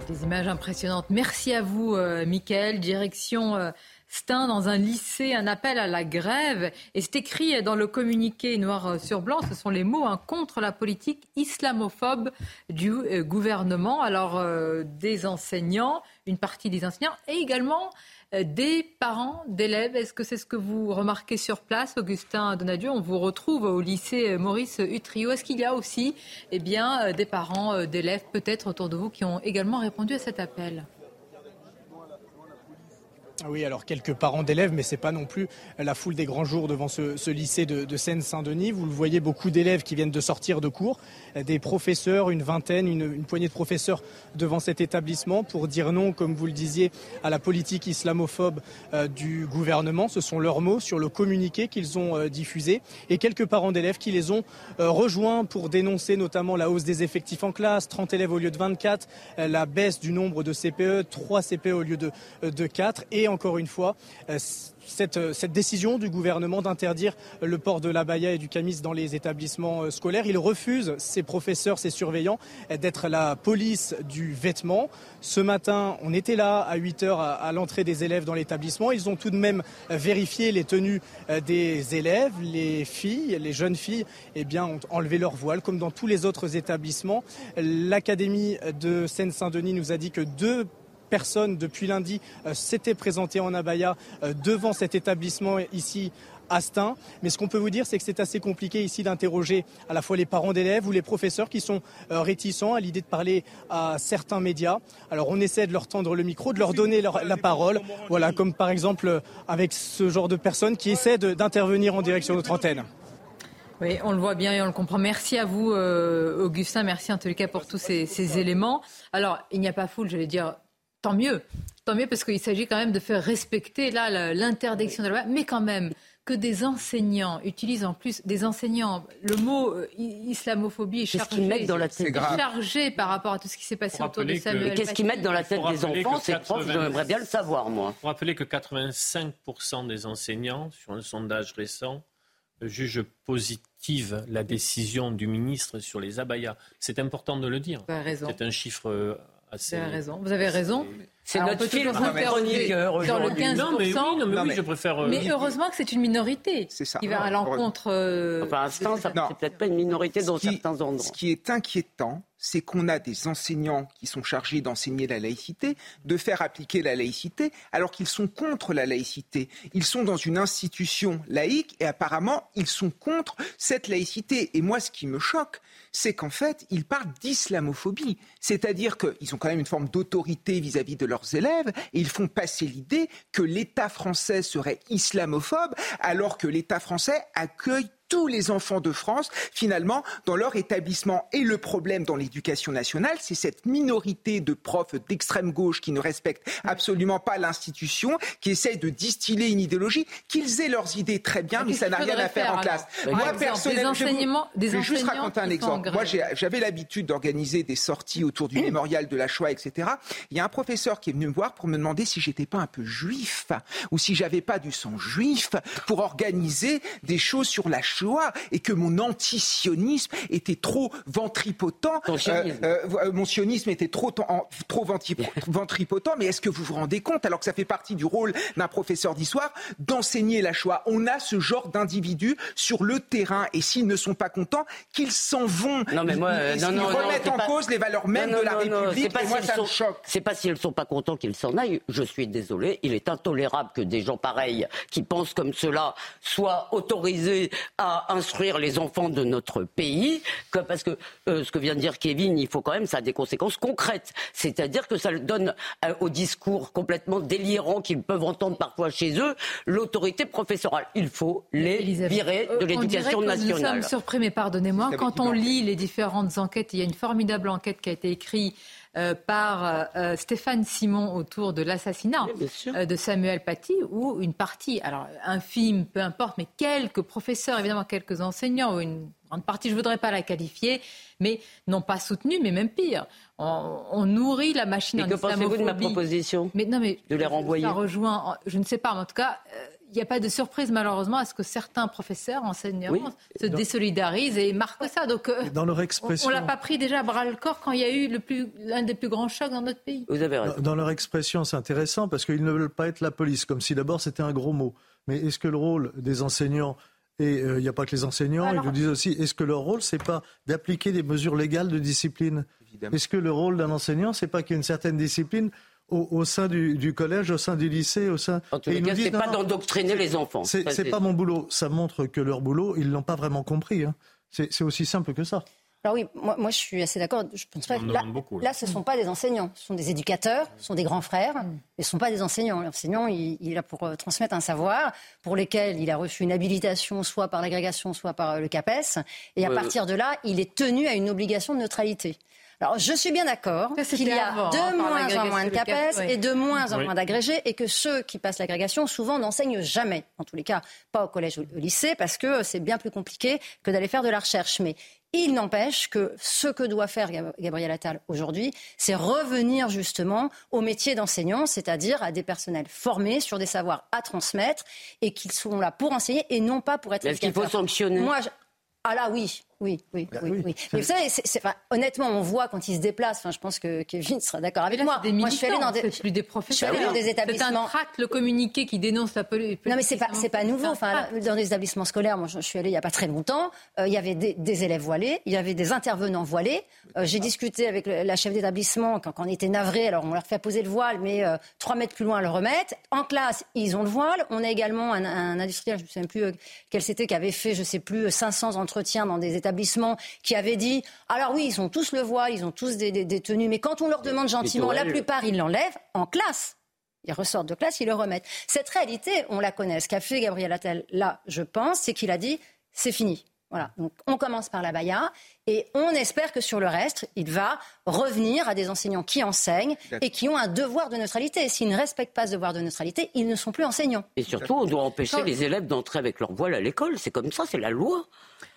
Des images impressionnantes. Merci à vous, euh, Mickaël. Direction euh, Stein, dans un lycée, un appel à la grève. Et c'est écrit dans le communiqué noir euh, sur blanc. Ce sont les mots hein, contre la politique islamophobe du gouvernement. Alors, des enseignants, une partie des enseignants, et également euh, des parents d'élèves. Est-ce que c'est ce que vous remarquez sur place, Augustin Donadieu? On vous retrouve au lycée Maurice Utrio. Est-ce qu'il y a aussi eh bien, euh, des parents euh, d'élèves peut-être autour de vous qui ont également répondu à cet appel? Oui, alors quelques parents d'élèves, mais c'est pas non plus la foule des grands jours devant ce, lycée de, Seine-Saint-Denis. Vous le voyez, beaucoup d'élèves qui viennent de sortir de cours, des professeurs, une vingtaine, une, poignée de professeurs devant cet établissement pour dire non, comme vous le disiez, à la politique islamophobe euh, du gouvernement. Ce sont leurs mots sur le communiqué qu'ils ont euh, diffusé et quelques parents d'élèves qui les ont euh, rejoints pour dénoncer notamment la hausse des effectifs en classe, 30 élèves au lieu de 24, la baisse du nombre de CPE, 3 CPE au lieu de, de 4 et encore une fois euh, cette, cette, décision du gouvernement d'interdire le port de l'abaya et du camis dans les établissements euh, scolaires. Il refuse, ses professeurs, ses surveillants, d'être la police du vêtement. Ce matin, on était là à 8 heures à, l'entrée des élèves dans l'établissement. Ils ont tout de même vérifié les tenues euh, des élèves. Les filles, les jeunes filles, eh bien, ont enlevé leur voile, comme dans tous les autres établissements. L'académie de Seine-Saint-Denis nous a dit que deux personne depuis lundi euh, s'était présenté en abaya euh, devant cet établissement ici Astin. Mais ce qu'on peut vous dire, c'est que c'est assez compliqué ici d'interroger à la fois les parents d'élèves ou les professeurs qui sont euh, réticents à l'idée de parler à certains médias. Alors on essaie de leur tendre le micro, de leur donner la parole. Voilà, comme par exemple avec ce genre de personnes qui essaient d'intervenir en direction de notre antenne. Oui, on le voit bien et on le comprend. Merci à vous, Augustin. Merci en tous les cas pour tous ces, ces éléments. Alors, il n'y a pas foule, j'allais dire, Tant mieux, tant mieux parce qu'il s'agit quand même de faire respecter là l'interdiction de la loi, mais quand même, que des enseignants utilisent en plus des enseignants le mot euh, islamophobie est chargé, dans la tête chargé par rapport à tout ce qui s'est passé autour de Samuel. Qu'est-ce qu'ils mettent dans la tête des enfants Ces profs, j'aimerais bien le savoir, moi. Pour rappeler que 85% des enseignants, sur un sondage récent, jugent positive la décision du ministre sur les abayas. C'est important de le dire. C'est un chiffre euh. Vous avez raison. Vous avez raison. C'est notre film chronique sur le 15%. Non, mais oui, non, mais, oui, je préfère. Euh, mais heureusement que c'est une minorité ça. qui va à l'encontre. Euh, enfin, l'instant, c'est peut-être pas une minorité dans certains endroits. Ce qui est inquiétant, c'est qu'on a des enseignants qui sont chargés d'enseigner la laïcité, de faire appliquer la laïcité, alors qu'ils sont contre la laïcité. Ils sont dans une institution laïque et apparemment, ils sont contre cette laïcité. Et moi, ce qui me choque, c'est qu'en fait, ils parlent d'islamophobie. C'est-à-dire qu'ils ont quand même une forme d'autorité vis-à-vis de leurs élèves et ils font passer l'idée que l'État français serait islamophobe alors que l'État français accueille tous les enfants de France, finalement, dans leur établissement. Et le problème dans l'éducation nationale, c'est cette minorité de profs d'extrême gauche qui ne respectent absolument pas l'institution, qui essayent de distiller une idéologie, qu'ils aient leurs idées très bien, mais ça n'a rien à faire, en classe. Moi, personnellement, je vais, je juste raconter un exemple. Moi, j'avais l'habitude d'organiser des sorties autour du mémorial de la Shoah, etc. Il y a un professeur qui est venu me voir pour me demander si j'étais pas un peu juif ou si j'avais pas du sang juif pour organiser des choses sur la Shoah et que mon antisionisme était trop ventripotent. Euh, euh, mon sionisme était trop, trop ventripotent. Mais est-ce que vous vous rendez compte, alors que ça fait partie du rôle d'un professeur d'histoire, d'enseigner la Shoah? On a ce genre d'individus sur le terrain et s'ils ne sont pas contents, qu'ils s'en vont. Non, mais moi, ils, non, remettent en cause les valeurs mêmes de la République. Pas et moi, ça sont, me choque. C'est pas s'ils ne sont pas contents qu'ils s'en aillent. Je suis désolé. Il est intolérable que des gens pareils qui pensent comme cela soient autorisés à instruire les enfants de notre pays, que, parce que euh, ce que vient de dire Kevin, il faut quand même, ça a des conséquences concrètes. C'est-à-dire que ça donne euh, au discours complètement délirant qu'ils peuvent entendre parfois chez eux l'autorité professorale. Il faut les virer de euh, l'éducation nationale. Nous sommes surpris, mais pardonnez-moi, quand on lit les différentes enquêtes, il y a une formidable enquête qui a été écrite euh, par euh, euh, Stéphane Simon autour de l'assassinat de Samuel Paty, où une partie, alors infime, peu importe, mais quelques professeurs, évidemment quelques enseignants, ou une grande partie, je ne voudrais pas la qualifier, mais n'ont pas soutenu, mais même pire. On, nourrit la machine et que pensez-vous de ma proposition mais, non, mais, De les renvoyer Ça rejoint, je ne sais pas, en tout cas il n'y a pas de surprise malheureusement à ce que certains professeurs, enseignants se désolidarisent et marquent ça. Donc, euh, dans leur expression... on ne l'a pas pris déjà à bras le corps quand il y a eu l'un des plus grands chocs dans notre pays. Vous avez raison. Dans, leur expression, c'est intéressant parce qu'ils ne veulent pas être la police, comme si d'abord c'était un gros mot. Mais est-ce que le rôle des enseignants et euh, il n'y a pas que les enseignants, ils nous disent aussi, est-ce que leur rôle, c'est pas d'appliquer des mesures légales de discipline? Est-ce que le rôle d'un enseignant, c'est pas qu'il y ait une certaine discipline au, sein du, collège, au sein du lycée, au sein. En tout cas, c'est pas d'endoctriner les enfants. C'est pas mon boulot. Ça montre que leur boulot, ils l'ont pas vraiment compris. Hein. C'est aussi simple que ça. Alors oui, moi, moi je suis assez d'accord. Je pense pas. Là, là, ce ne sont pas des enseignants, ce sont des éducateurs, ce sont des grands frères, mais ce ne sont pas des enseignants. L'enseignant, il, il, est là pour euh, transmettre un savoir pour lequel il a reçu une habilitation, soit par l'agrégation, soit par euh, le CAPES, et à partir de là, il est tenu à une obligation de neutralité. Alors, je suis bien d'accord qu'il y a de hein, moins en moins de CAPES et de moins en moins d'agrégés et que ceux qui passent l'agrégation, souvent, n'enseignent jamais. En tous les cas, pas au collège ou au lycée parce que c'est bien plus compliqué que d'aller faire de la recherche. Mais il n'empêche que ce que doit faire Gabriel Attal aujourd'hui, c'est revenir justement au métier d'enseignant, c'est-à-dire à des personnels formés sur des savoirs à transmettre et qu'ils sont là pour enseigner et non pas pour être. Est-ce qu'il faut sanctionner Moi, ah là, oui. Oui, oui, bah oui, oui, Mais vous savez, honnêtement, on voit quand ils se déplacent. Enfin, je pense que Kevin sera d'accord avec moi. Des moi, je suis allée dans des, plus des professeurs. Je suis allée dans des établissements. C'est un tract, le communiqué qui dénonce la politique. Non, mais c'est pas, c'est pas nouveau. Enfin, dans des établissements scolaires, moi, je, suis allée il y a pas très longtemps. Euh, il y avait des, élèves voilés, il y avait des intervenants voilés. Euh, j'ai discuté avec la chef d'établissement quand, on était navré. Alors, on leur fait poser le voile, mais euh, trois mètres plus loin, le remettre. En classe, ils ont le voile. On a également un, un industriel, je ne sais même plus quel c'était, qui avait fait, je sais plus, 500 entretiens dans des établissements qui avait dit alors oui, ils ont tous le voile, ils ont tous des, tenues, mais quand on leur demande gentiment, la plupart, ils l'enlèvent en classe. Ils ressortent de classe, ils le remettent. Cette réalité, on la connaît. Ce qu'a fait Gabriel Attal, là, je pense, c'est qu'il a dit c'est fini. Voilà, donc on commence par la baya et on espère que sur le reste, il va revenir à des enseignants qui enseignent et qui ont un devoir de neutralité. S'ils ne respectent pas ce devoir de neutralité, ils ne sont plus enseignants. Et surtout, on doit empêcher les élèves d'entrer avec leur voile à l'école. C'est comme ça, c'est la loi.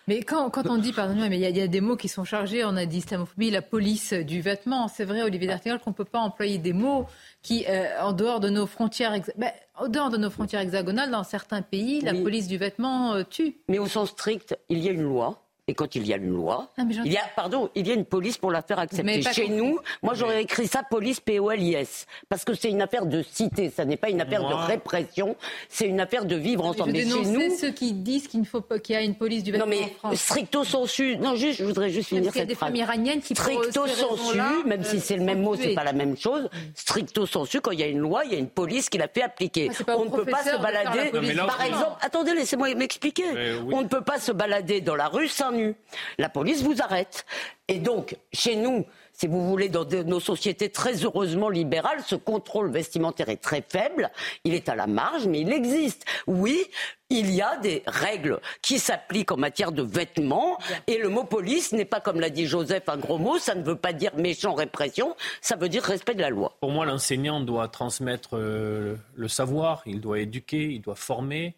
Mais quand, quand on dit, pardonnez-moi, mais il y, a des mots qui sont chargés, on a dit islamophobie, la police du vêtement. C'est vrai, Olivier D'Artigol, qu'on ne peut pas employer des mots qui, euh, en dehors de nos frontières, ben, en dehors de nos frontières hexagonales, dans certains pays, la police du vêtement euh, tue. Mais au sens strict, il y a une loi et quand il y a une loi, Ah, il y a, pardon, il y a une police pour la faire accepter. Chez compris. nous, moi j'aurais écrit ça police P-O-L-I-S. Parce que c'est une affaire de cité, ça n'est pas une affaire de répression, c'est une affaire de vivre Je ensemble. Mais chez nous, ceux qui disent qu'il ne faut pas qu'il y a une police du non vêtement mais en France. stricto sensu, non juste, je voudrais juste Même finir s'il y a cette des phrase. femmes iraniennes qui, stricto sensu, même si euh, c'est le même sont mot, c'est pas la même chose. Stricto sensu, quand il y a une loi, il y a une police qui la fait appliquer. Ah, On ne peut pas se balader. Non, là, Par exemple, attendez, laissez-moi m'expliquer. Oui. On ne peut pas se balader dans la rue seins La police vous arrête. Et donc, chez nous, si vous voulez, dans nos sociétés très heureusement libérales, ce contrôle vestimentaire est très faible. Il est à la marge, mais il existe. Oui, il y a des règles qui s'appliquent en matière de vêtements. Et le mot police n'est pas, comme l'a dit Joseph, un gros mot. Ça ne veut pas dire méchant répression. Ça veut dire respect de la loi. Pour moi, l'enseignant doit transmettre euh, le savoir, il doit éduquer, il doit former.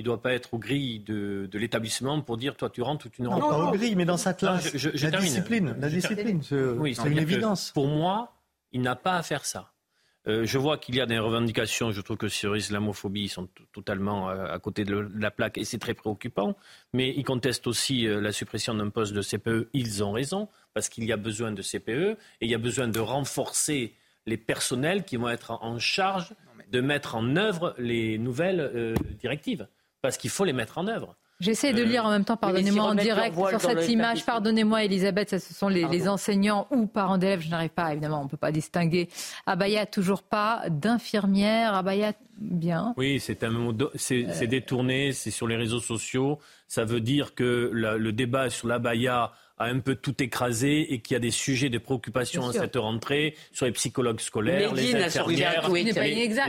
Il ne doit pas être aux grilles de, de l'établissement pour dire toi tu rentres ou tu ne Non, rentres pas pas. aux grilles, mais dans sa classe. Non, je- je- je la termine. discipline, la Je discipline, c'est Oui, une évidence. Pour moi, il n'a pas à faire ça. Euh, je vois qu'il y a des revendications, je trouve que sur l'islamophobie, ils sont totalement euh, à côté de, le- de la plaque et c'est très préoccupant. Mais ils contestent aussi euh, la suppression d'un poste de CPE. Ils ont raison, parce qu'il y a besoin de CPE et il y a besoin de renforcer les personnels qui vont être en en charge de mettre en œuvre les nouvelles euh, directives. Parce qu'il faut les mettre en œuvre. J'essaie de Euh, lire en même temps, pardonnez-moi, en direct sur cette image. Pardonnez-moi, Elisabeth, ce sont les, enseignants ou parents d'élèves, je n'arrive pas, évidemment, on ne peut pas distinguer. Abaya, toujours pas. D'infirmière, Abaya, bien. Oui, c'est un c'est c'est détourné, c'est sur les réseaux sociaux. Ça veut dire que la- le débat sur l'abaya a un peu tout écrasé et qu'il y a des sujets de préoccupation à cette rentrée sur les psychologues scolaires, Medine les a sorti un infirmières,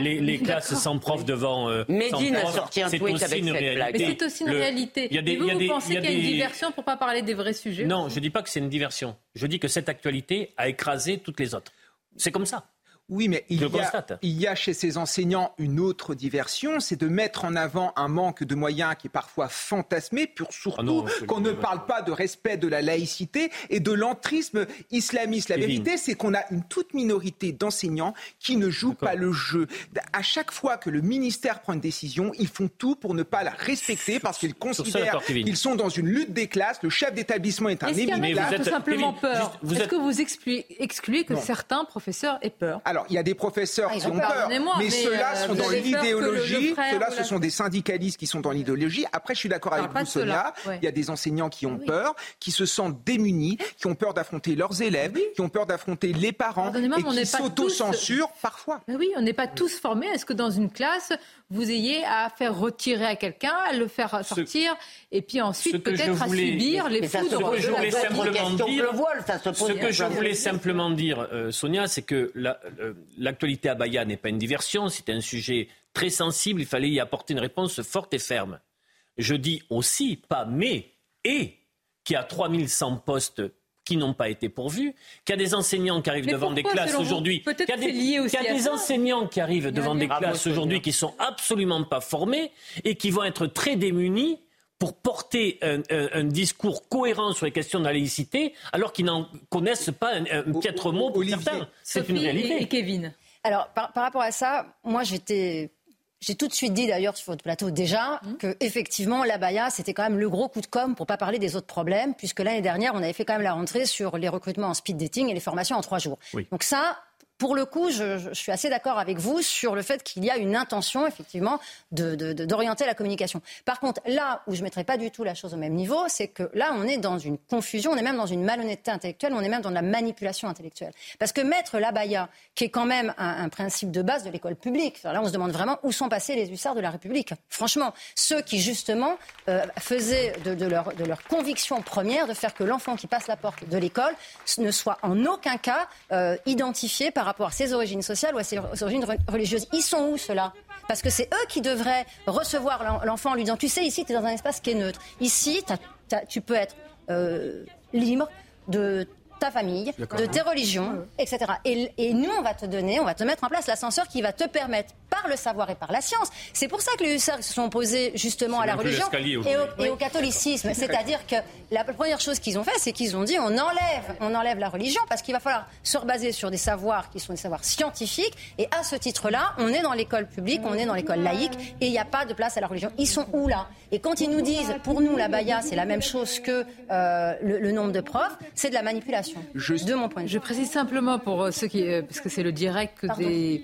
les, les- les classes sans prof devant. euh, sans Medine a sorti un C'est tweet aussi avec une cette blague. Mais c'est aussi une Le- réalité. il y a des- Et vous, y a vous des- pensez y a qu'il y a une diversion pour pas parler des vrais sujets? Non, je ne dis pas que c'est une diversion. Je dis que cette actualité a écrasé toutes les autres. C'est comme ça. Oui, mais il y, a, il y a chez ces enseignants une autre diversion, c'est de mettre en avant un manque de moyens qui est parfois fantasmé, pour surtout Ah qu'on ne parle pas de respect de la laïcité et de l'entrisme islamiste. La vérité, c'est qu'on a une toute minorité d'enseignants qui ne jouent pas le jeu. À chaque fois que le ministère prend une décision, ils font tout pour ne pas la respecter parce qu'ils considèrent qu'ils sont dans une lutte des classes. Le chef d'établissement est un Est-ce qu'il y en a éminent qui vous êtes- tout simplement Kevin, peur juste- vous Est-ce êtes- que vous excluez, excluez que Non. certains professeurs aient peur? Alors, il y a des professeurs Ah, qui ont peur. mais, mais, ceux-là euh, sont dans l'idéologie. Ceux-là, ce sont des syndicalistes qui sont dans l'idéologie. Après, je suis d'accord avec vous, Sonia. ouais. Il y a des enseignants qui ont Oui. peur, qui se sentent démunis, qui ont peur d'affronter leurs élèves, qui ont peur d'affronter les parents et mais on qui s'autocensurent parfois. Mais oui, on n'est pas tous formés. Est-ce que dans une classe, vous ayez à faire retirer à quelqu'un, à le faire sortir, et puis ce ensuite peut-être voulais- à subir les Mais ça se foudres de voulais la simplement dire- Ce que je voulais simplement dire, euh, Sonia, c'est que la- euh, l'actualité à Baïa n'est pas une diversion, c'est un sujet très sensible, il fallait y apporter une réponse forte et ferme. Je dis aussi, pas mais, et, qu'il y a 3100 postes qui n'ont pas été pourvus, qu'il y a des enseignants qui arrivent Mais devant des classes aujourd'hui, qu'il y a des, lié aussi qu'il y a à des ça. enseignants qui arrivent devant des bien. classes aujourd'hui qui sont absolument pas formés et qui vont être très démunis pour porter un, un- un discours cohérent sur les questions de la laïcité, alors qu'ils n'en connaissent pas un, un piètre mot pour Olivier, certains. C'est une réalité. Et, et Kevin. Alors, par, par rapport à ça, moi, j'étais. J'ai tout de suite dit d'ailleurs sur votre plateau déjà Mmh. que effectivement la Baïa c'était quand même le gros coup de com pour pas parler des autres problèmes puisque l'année dernière on avait fait quand même la rentrée sur les recrutements en speed dating et les formations en trois jours. Oui. Donc ça pour le coup, je, suis assez d'accord avec vous sur le fait qu'il y a une intention, effectivement, d'orienter la communication. Par contre, là où je ne mettrais pas du tout la chose au même niveau, c'est que là, on est dans une confusion, on est même dans une malhonnêteté intellectuelle, on est même dans de la manipulation intellectuelle. Parce que mettre l'abaya, qui est quand même un, principe de base de l'école publique, là, on se demande vraiment où sont passés les hussards de la République. Franchement, ceux qui, justement, euh, faisaient de, de leur, de leur conviction première de faire que l'enfant qui passe la porte de l'école ne soit en aucun cas euh, identifié par rapport à ses origines sociales ou ses origines re- religieuses. Ils sont où ceux-là? Parce que c'est eux qui devraient recevoir l'en- l'enfant en lui disant Tu sais, ici, tu es dans un espace qui est neutre. Ici, tu tu peux être euh, libre de ta famille, de tes religions, etc. Et, et, nous, on va te donner, on va te mettre en place l'ascenseur qui va te permettre, par le savoir et par la science. C'est pour ça que les hussards se sont opposés justement à la religion et au, et au, catholicisme. C'est-à-dire que la première chose qu'ils ont fait, c'est qu'ils ont dit on enlève, on enlève la religion parce qu'il va falloir se rebaser sur des savoirs qui sont des savoirs scientifiques. Et à ce titre-là, on est dans l'école publique, on est dans l'école laïque et il n'y a pas de place à la religion. Ils sont où là? Et quand ils nous disent, pour nous, la baya, c'est la même chose que euh, le, le nombre de profs, c'est de la manipulation. Je, de mon point de vue. Je précise simplement pour euh, ceux qui, euh, parce que c'est le direct des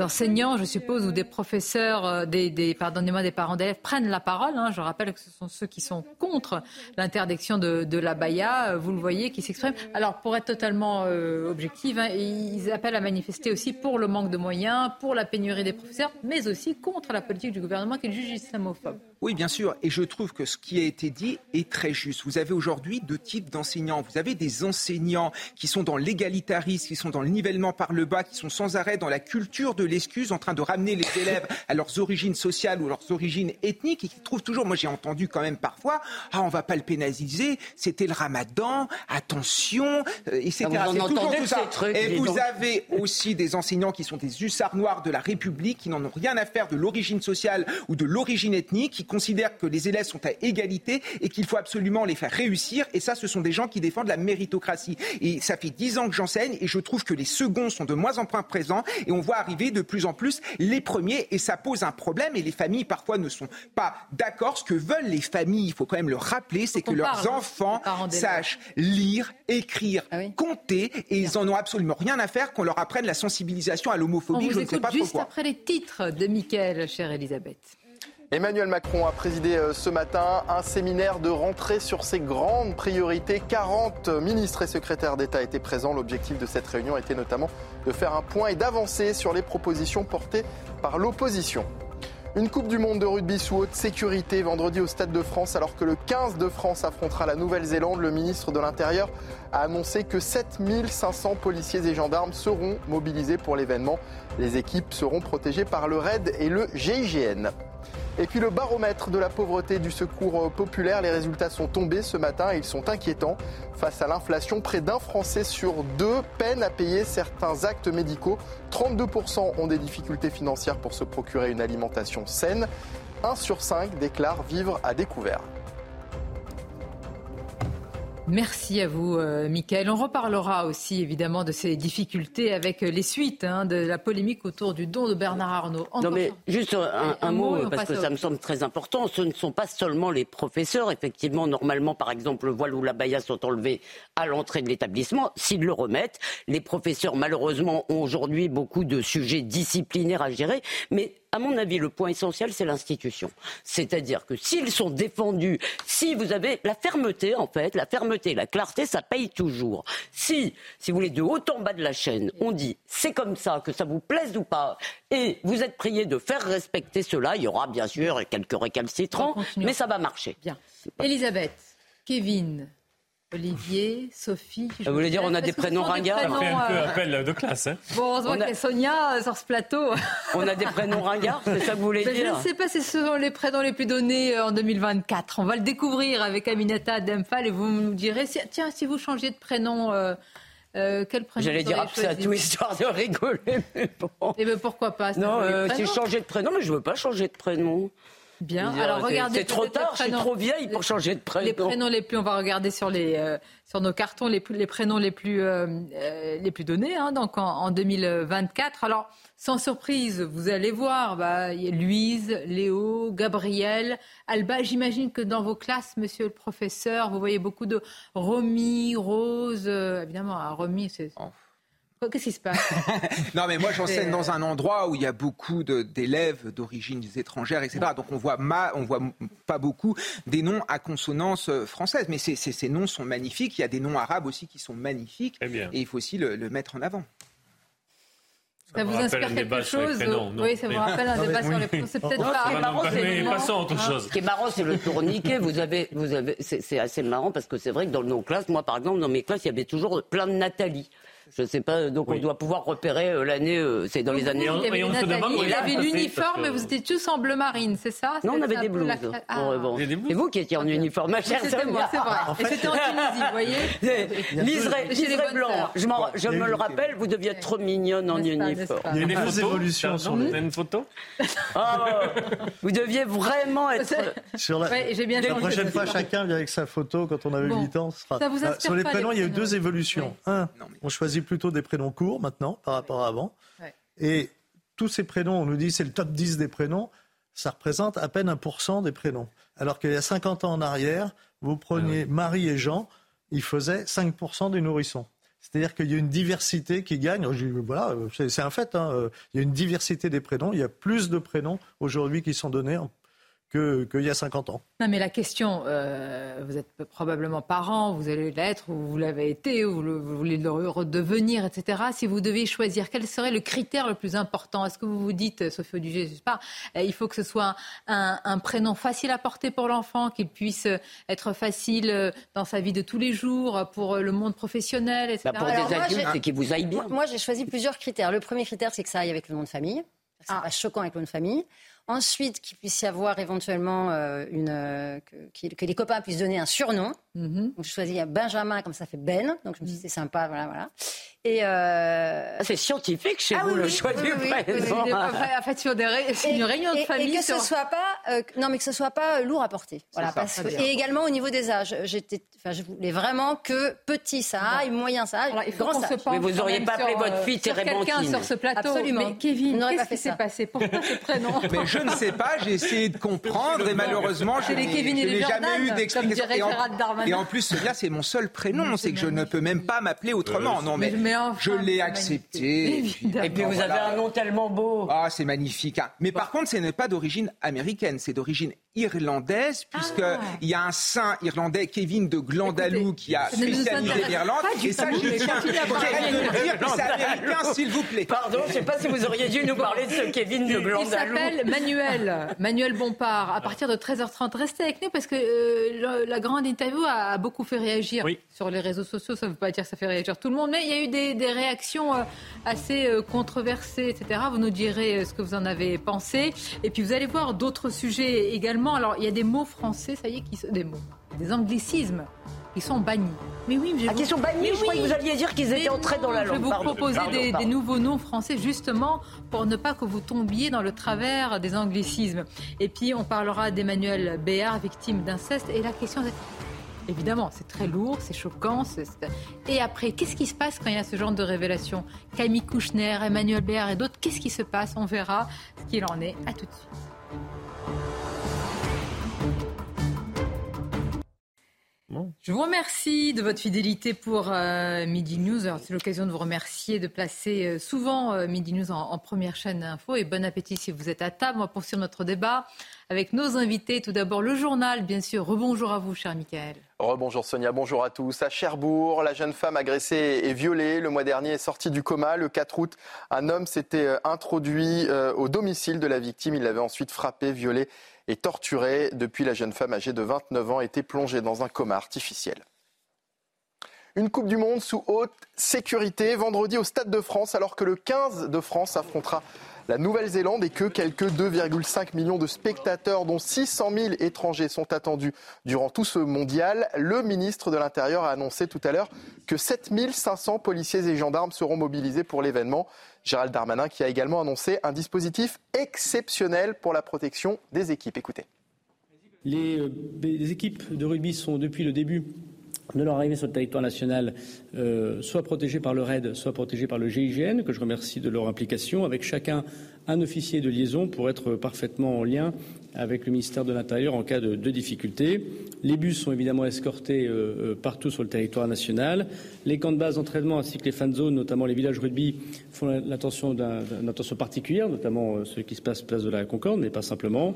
enseignants, je suppose, ou des professeurs, euh, des, des pardonnez-moi, des parents d'élèves prennent la parole. Hein. Je rappelle que ce sont ceux qui sont contre l'interdiction de, de, la baya, vous le voyez, qui s'expriment. Alors, pour être totalement euh, objective, hein, ils appellent à manifester aussi pour le manque de moyens, pour la pénurie des professeurs, mais aussi contre la politique du gouvernement qui juge islamophobe. Oui, bien sûr. Et je trouve que ce qui a été dit est très juste. Vous avez aujourd'hui deux types d'enseignants. Vous avez des enseignants qui sont dans l'égalitarisme, qui sont dans le nivellement par le bas, qui sont sans arrêt dans la culture de l'excuse, en train de ramener les élèves à leurs origines sociales ou leurs origines ethniques, et qui trouvent toujours, moi j'ai entendu quand même parfois, ah on va pas le pénaliser, c'était le ramadan, attention, etc. Ah, vous toujours tout ça. Trucs, et vous donc. avez aussi des enseignants qui sont des hussards noirs de la République, qui n'en ont rien à faire de l'origine sociale ou de l'origine ethnique, qui considèrent que les élèves sont à égalité et qu'il faut absolument les faire réussir. Et ça, ce sont des gens qui défendent la méritocratie. Et ça fait dix ans que j'enseigne et je trouve que les seconds sont de moins en moins présents et on voit arriver de plus en plus les premiers et ça pose un problème et les familles parfois ne sont pas d'accord. Ce que veulent les familles, il faut quand même le rappeler, c'est que leurs parle, enfants sachent lire, écrire, ah oui. compter et ils en ont absolument rien à faire qu'on leur apprenne la sensibilisation à l'homophobie. On Je ne sais pas juste pourquoi. après les titres de Mickaël, chère Elisabeth. Emmanuel Macron a présidé euh, ce matin un séminaire de rentrée sur ses grandes priorités. 40 ministres et secrétaires d'État étaient présents. L'objectif de cette réunion était notamment de faire un point et d'avancer sur les propositions portées par l'opposition. Une Coupe du Monde de rugby sous haute sécurité vendredi au Stade de France alors que le 15 de France affrontera la Nouvelle-Zélande. Le ministre de l'Intérieur a annoncé que 7500 policiers et gendarmes seront mobilisés pour l'événement. Les équipes seront protégées par le RAID et le GIGN. Et puis le baromètre de la pauvreté du secours populaire, les résultats sont tombés ce matin et ils sont inquiétants. Face à l'inflation, près d'un Français sur deux peine à payer certains actes médicaux. 32% ont des difficultés financières pour se procurer une alimentation saine. 1 sur 5 déclare vivre à découvert. Merci à vous, euh, Michael. On reparlera aussi évidemment de ces difficultés avec les suites hein, de la polémique autour du don de Bernard Arnault. Encore non mais juste un, un, un mot, mot parce que ça me semble très important. Ce ne sont pas seulement les professeurs. Effectivement, normalement, par exemple, le voile ou la baya sont enlevés à l'entrée de l'établissement. S'ils le remettent, les professeurs, malheureusement, ont aujourd'hui beaucoup de sujets disciplinaires à gérer. Mais à mon avis, le point essentiel, c'est l'institution. C'est-à-dire que s'ils sont défendus, si vous avez la fermeté, en fait, la fermeté, la clarté, ça paye toujours. Si, si vous voulez, de haut en bas de la chaîne, on dit c'est comme ça, que ça vous plaise ou pas, et vous êtes prié de faire respecter cela, il y aura bien sûr quelques récalcitrants, mais ça va marcher. Bien. Elisabeth, Kevin, Olivier, Sophie. Vous voulez dire, on a des prénoms ringards Ça fait un peu appel de classe. Hein. Bon, heureusement On a- qu'il y a Sonia euh, sur ce plateau. On a des prénoms ringards, c'est ça que vous voulez Ben, je dire ne sais pas si ce sont les prénoms les plus donnés euh, en 2024. On va le découvrir avec Aminata Demphal et vous nous direz, si- tiens, si vous changiez de prénom, euh, euh, quel prénom J'allais vous dire tout histoire de rigoler, mais bon. Eh ben, pourquoi pas Non, euh, si je changeais de prénom, mais je veux pas changer de prénom. Bien. Dire, Alors c'est- regardez. C'est trop tard, je suis prénoms- trop vieille pour changer de prénom. Les prénoms les plus, on va regarder sur les euh, sur nos cartons les, plus- les prénoms les plus euh, euh, les plus donnés, hein, donc en, en 2024. Alors sans surprise, vous allez voir, bah, y a Louise, Léo, Gabriel, Alba. J'imagine que dans vos classes, Monsieur le professeur, vous voyez beaucoup de Romy, Rose. euh, évidemment, à Romy, c'est. Oh. Quoi, Qu'est-ce qui se passe Non, mais moi j'enseigne euh, dans un endroit où il y a beaucoup d'élèves d'origine étrangères, etc. Donc on voit ma, on voit pas beaucoup des noms à consonance euh, française. Mais ces, noms sont magnifiques. Il y a des noms arabes aussi qui sont magnifiques. Bien. Et il faut aussi le, le mettre en avant. Ça vous inspire quelque chose prénoms, non. Oui, ça vous rappelle un débat sur les prénoms. C'est peut-être pas. ce qui est marrant, c'est passons autre chose. Ce qui est marrant, c'est le tourniquet. Vous avez, vous avez, c'est c'est assez marrant parce que c'est vrai que dans nos classes, moi par exemple, dans mes classes, il y avait toujours plein de Nathalie. Je ne sais pas, donc on doit pouvoir repérer euh, l'année, euh, c'est dans les années... Il y avait, il avait l'uniforme, mais vous étiez tous en bleu marine, c'est ça? Non, on avait des blouses. Ah. C'est vous qui étiez en uniforme, ma chère C'était moi, c'est vrai. Et c'était en Tunisie, vous voyez Liseré blanc. Je, je me le rappelle, vous deviez être trop mignonne en uniforme. Il y a des évolutions sur les... une photo ah, Vous deviez vraiment être... Sur la, bien la prochaine fois, chacun vient avec sa photo quand on avait 8 ans. Sera... Ah, sur les prénoms, il y a eu deux évolutions. Un, on choisit plutôt des prénoms courts maintenant par rapport à avant. Et tous ces prénoms, on nous dit c'est le top 10 des prénoms, ça représente à peine 1% des prénoms. Alors qu'il y a 50 ans en arrière, vous preniez ah Marie et Jean, ils faisaient 5% des nourrissons. C'est-à-dire qu'il y a une diversité qui gagne. Voilà, c'est un fait. Hein. Il y a une diversité des prénoms. Il y a plus de prénoms aujourd'hui qui sont donnés qu'il y a 50 ans. Non, mais la question, euh, vous êtes probablement parent, vous allez l'être, ou vous l'avez été, ou vous voulez le redevenir, etc. Si vous deviez choisir, quel serait le critère le plus important? Est-ce que vous vous dites, Sophie Audugé, je sais pas, euh, il faut que ce soit un, prénom facile à porter pour l'enfant, qu'il puisse être facile euh, dans sa vie de tous les jours, pour le monde professionnel, etc. Bah, pour des adultes, c'est qu'il vous aille bien. Moi, j'ai choisi plusieurs critères. Le premier critère, c'est que ça aille avec le nom de famille. C'est ah. pas choquant avec le nom de famille. Ensuite, qu'il puisse y avoir éventuellement euh, une, euh, que, les copains puissent donner un surnom. Mm Donc, je choisis Benjamin, comme ça fait Ben. Donc, je me suis dit, c'est sympa, voilà, voilà. Et euh... C'est scientifique chez ah vous le choix du prénom. En fait, sur une réunion de famille. Et, que ce soit pas, euh, non, mais que ce soit pas lourd à porter. Voilà, parce et également au niveau des âges, j'étais, enfin, je voulais vraiment que petit ça aille, moyen ça aille, grand ça. Mais vous auriez pas appelé votre fille Térébenthine. quelqu'un sur ce plateau. Absolument. Mais Kevin, qu'est-ce qui s'est passé Pourquoi ce prénom Mais je ne sais pas. J'ai essayé de comprendre et malheureusement, je n'ai jamais eu d'explication. Et, en plus, là, c'est mon seul prénom. C'est que je ne peux même pas m'appeler autrement. Non, mais je l'ai accepté. Et puis vous avez un nom tellement beau. Ah, c'est magnifique. Hein. Mais par contre, ce n'est pas d'origine américaine, c'est d'origine irlandaise, puisqu'il ah. il y a un saint irlandais, Kevin de Glandalou, qui a spécialisé l'Irlande. Et ça, je tiens c'est américain, s'il vous plaît. Pardon, je ne sais pas si vous auriez dû nous parler de ce Kevin de Glandalou. Il s'appelle Manuel, Manuel Bompard. À partir de 13h30, restez avec nous parce que euh, la grande interview a, beaucoup fait réagir sur les réseaux sociaux. Ça ne veut pas dire que ça fait réagir tout le monde, mais il y a eu des, des réactions euh, assez euh, controversées, etc. Vous nous direz ce que vous en avez pensé. Et puis vous allez voir d'autres sujets également alors il y a des mots français, ça y est, qui sont des mots, des anglicismes qui sont bannis. Mais oui, je ah, qui sont bannis. je croyais que vous alliez dire qu'ils étaient entrés dans la langue. Je vais vous proposer des, nouveaux noms français justement pour ne pas que vous tombiez dans le travers des anglicismes. Et puis on parlera d'Emmanuel Béard, victime d'inceste. Et la question, Évidemment, c'est très lourd, c'est choquant. Et après, qu'est-ce qui se passe quand il y a ce genre de révélation? Camille Kouchner, Emmanuel Béard et d'autres, qu'est-ce qui se passe? On verra ce qu'il en est. À tout de suite. Je vous remercie de votre fidélité pour euh, Midi News. C'est l'occasion de vous remercier de placer euh, souvent euh, Midi News en, première chaîne d'info. Et bon appétit si vous êtes à table. On va poursuivre notre débat avec nos invités. Tout d'abord, le journal, bien sûr. Rebonjour à vous, cher Michael. Rebonjour Sonia, bonjour à tous. À Cherbourg, la jeune femme agressée et violée le mois dernier est sortie du coma. Le 4 août, un homme s'était introduit au domicile de la victime. Il l'avait ensuite frappée, violée et torturée. Depuis, la jeune femme âgée de 29 ans était plongée dans un coma artificiel. Une Coupe du Monde sous haute sécurité vendredi au Stade de France alors que le 15 de France affrontera la Nouvelle-Zélande et que quelques 2,5 millions de spectateurs, dont 600 000 étrangers, sont attendus durant tout ce mondial. Le ministre de l'Intérieur a annoncé tout à l'heure que 7 500 policiers et gendarmes seront mobilisés pour l'événement. Gérald Darmanin qui a également annoncé un dispositif exceptionnel pour la protection des équipes. Écoutez. Les, euh, les équipes de rugby sont depuis le début de leur arrivée sur le territoire national, euh, soit protégés par le RAID, soit protégés par le GIGN, que je remercie de leur implication, avec chacun un officier de liaison pour être parfaitement en lien avec le ministère de l'Intérieur en cas de, difficulté. Les bus sont évidemment escortés euh, euh, partout sur le territoire national. Les camps de base d'entraînement ainsi que les fan zones, notamment les villages rugby, font l'attention d'une attention particulière, notamment ce qui se passe place de la Concorde, mais pas simplement.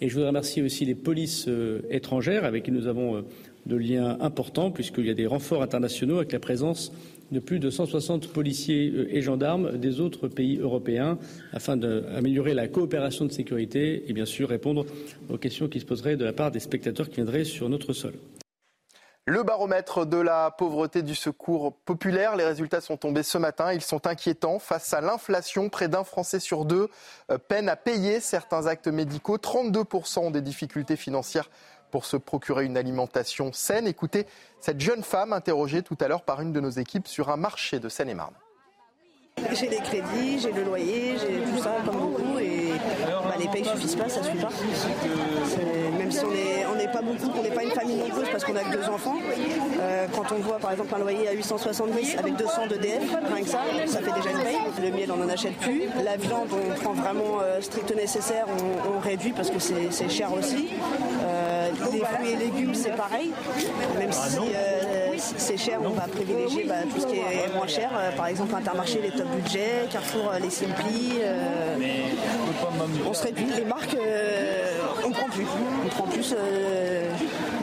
Et je voudrais remercier aussi les polices étrangères avec qui nous avons de liens importants, puisqu'il y a des renforts internationaux avec la présence de plus de 160 policiers euh, et gendarmes des autres pays européens afin d'améliorer la coopération de sécurité et bien sûr répondre aux questions qui se poseraient de la part des spectateurs qui viendraient sur notre sol. Le baromètre de la pauvreté du secours populaire, les résultats sont tombés ce matin. Ils sont inquiétants. Face à l'inflation, près d'un Français sur deux euh, peine à payer certains actes médicaux. 32% ont des difficultés financières pour se procurer une alimentation saine. Écoutez cette jeune femme interrogée tout à l'heure par une de nos équipes sur un marché de Seine-et-Marne. J'ai les crédits, j'ai le loyer, j'ai tout ça comme beaucoup et bah, les payes suffisent pas, ça suffit pas. Même si on n'est pas beaucoup, on n'est pas une famille nombreuse parce qu'on a que deux enfants. Euh, quand on voit par exemple un loyer à 870 avec 200 de DF, rien que ça, ça fait déjà une paye. Le miel on n'en achète plus. La viande on prend vraiment euh, strict nécessaire, on, réduit parce que c'est cher aussi. Euh, les fruits et légumes c'est pareil, même si c'est cher, on va privilégier bah, tout ce qui est moins cher. par exemple Intermarché, les top budget, Carrefour, les Simpli. on se réduit. Les marques, on prend plus. On prend plus